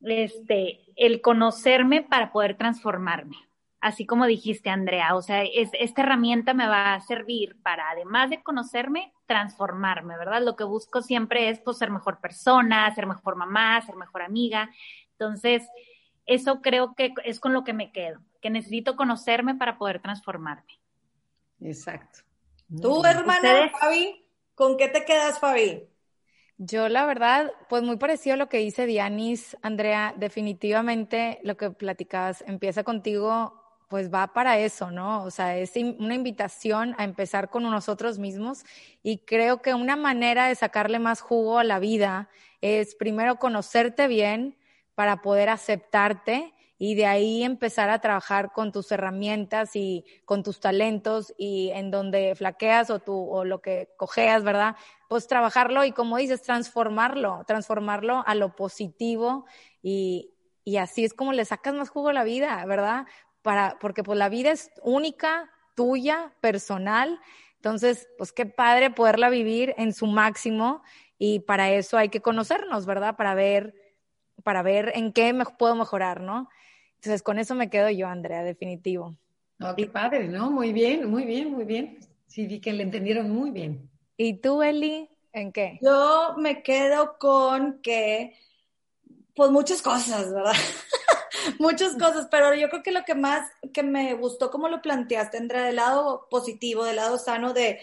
este, el conocerme para poder transformarme. Así como dijiste, Andrea, o sea, es, esta herramienta me va a servir para, además de conocerme, transformarme, ¿verdad? Lo que busco siempre es pues, ser mejor persona, ser mejor mamá, ser mejor amiga. Entonces, eso creo que es con lo que me quedo, que necesito conocerme para poder transformarme. Exacto. ¿Tú, hermana Fabi? ¿Con qué te quedas, Fabi? Yo la verdad, pues muy parecido a lo que dice Dianis, Andrea, definitivamente lo que platicabas empieza contigo pues va para eso, ¿no? O sea, es una invitación a empezar con nosotros mismos y creo que una manera de sacarle más jugo a la vida es primero conocerte bien para poder aceptarte y de ahí empezar a trabajar con tus herramientas y con tus talentos y en donde flaqueas o, tú, o lo que cojeas, ¿verdad? Pues trabajarlo y como dices, transformarlo, transformarlo a lo positivo y, y así es como le sacas más jugo a la vida, ¿verdad? Para, porque pues la vida es única, tuya, personal. Entonces, pues qué padre poderla vivir en su máximo y para eso hay que conocernos, ¿verdad? Para ver, para ver en qué me puedo mejorar, ¿no? Entonces, con eso me quedo yo, Andrea, definitivo. No, qué padre, ¿no? Muy bien, muy bien, muy bien. Sí, vi que le entendieron muy bien. ¿Y tú, Eli, en qué? Yo me quedo con que, pues muchas cosas, ¿verdad? [LAUGHS] muchas cosas, pero yo creo que lo que más que me gustó como lo planteaste, Andrea, del lado positivo, del lado sano, de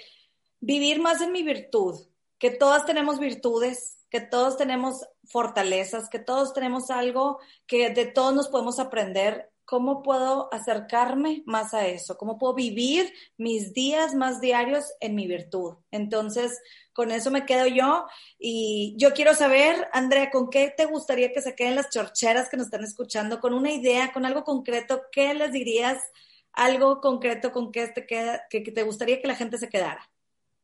vivir más en mi virtud, que todas tenemos virtudes, que todos tenemos fortalezas, que todos tenemos algo que de todos nos podemos aprender. ¿Cómo puedo acercarme más a eso? ¿Cómo puedo vivir mis días más diarios en mi virtud? Entonces, con eso me quedo yo. Y yo quiero saber, Andrea, ¿con qué te gustaría que se queden las chorcheras que nos están escuchando? Con una idea, con algo concreto, ¿qué les dirías? Algo concreto con qué te, queda, que, te gustaría que la gente se quedara.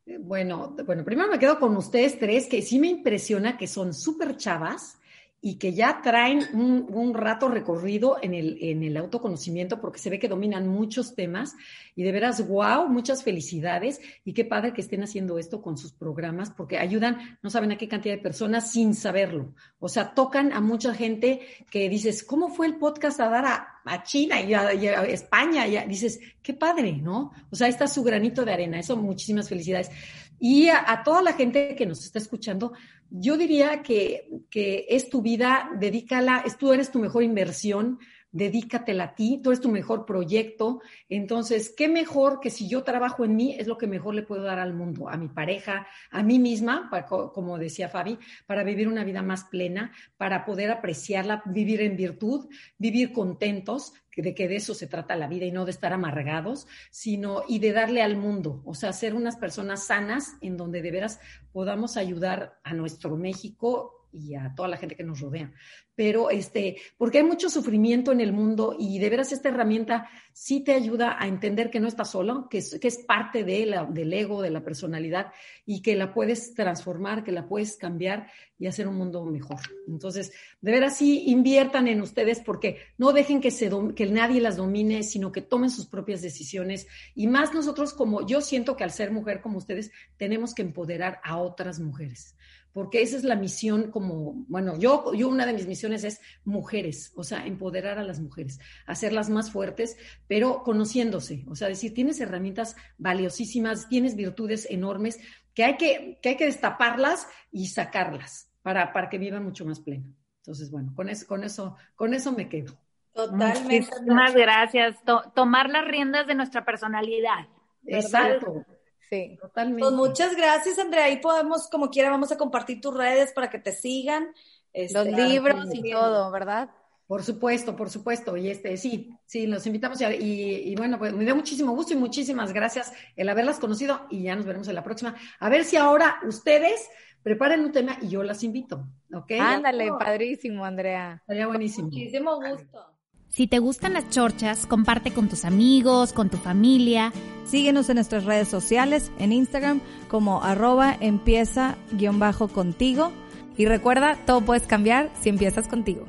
Bueno, bueno, primero me quedo con ustedes tres, que sí me impresiona que son súper chavas y que ya traen un, rato recorrido en el, en el autoconocimiento porque se ve que dominan muchos temas y de veras, wow, muchas felicidades y qué padre que estén haciendo esto con sus programas porque ayudan, no saben a qué cantidad de personas sin saberlo. O sea, tocan a mucha gente que dices, ¿cómo fue el podcast a dar a, China y a, España? Y dices, qué padre, ¿no? O sea, está su granito de arena. Eso, muchísimas felicidades. Y a, toda la gente que nos está escuchando, yo diría que, que es tu vida, dedícala, tú eres tu mejor inversión, dedícatela a ti, tú eres tu mejor proyecto. Entonces, ¿qué mejor que si yo trabajo en mí es lo que mejor le puedo dar al mundo, a mi pareja, a mí misma, como decía Fabi, para vivir una vida más plena, para poder apreciarla, vivir en virtud, vivir contentos, de que de eso se trata la vida y no de estar amargados, sino y de darle al mundo, o sea, ser unas personas sanas en donde de veras podamos ayudar a nuestro México y a toda la gente que nos rodea. Pero este, porque hay mucho sufrimiento en el mundo y de veras esta herramienta sí te ayuda a entender que no estás solo, que es, que es parte de la, del ego, de la personalidad y que la puedes transformar, que la puedes cambiar y hacer un mundo mejor. Entonces, de veras sí inviertan en ustedes porque no dejen que, se que nadie las domine, sino que tomen sus propias decisiones y más nosotros como yo siento que al ser mujer como ustedes tenemos que empoderar a otras mujeres porque esa es la misión como, bueno, yo, yo una de mis misiones es mujeres, o sea, empoderar a las mujeres, hacerlas más fuertes, pero conociéndose, o sea, decir, tienes herramientas valiosísimas, tienes virtudes enormes que hay que, que, hay que destaparlas y sacarlas para, para que vivan mucho más pleno. Entonces, bueno, con eso, con eso, con eso me quedo. Totalmente. Muchísimas gracias. tomar las riendas de nuestra personalidad. Exacto. Sí, totalmente. Pues muchas gracias, Andrea. Ahí podemos, como quiera, vamos a compartir tus redes para que te sigan. Este, los libros y todo, ¿verdad? Por supuesto, por supuesto. Y este, sí, sí, los invitamos. Y, y, bueno, pues me dio muchísimo gusto y muchísimas gracias el haberlas conocido. Y ya nos veremos en la próxima. A ver si ahora ustedes preparen un tema y yo las invito. ¿Ok? Ándale, padrísimo, Andrea. Estaría buenísimo. Muchísimo gusto. Si te gustan las chorchas, comparte con tus amigos, con tu familia. Síguenos en nuestras redes sociales, en Instagram como arroba empieza-contigo. Y recuerda, todo puedes cambiar si empiezas contigo.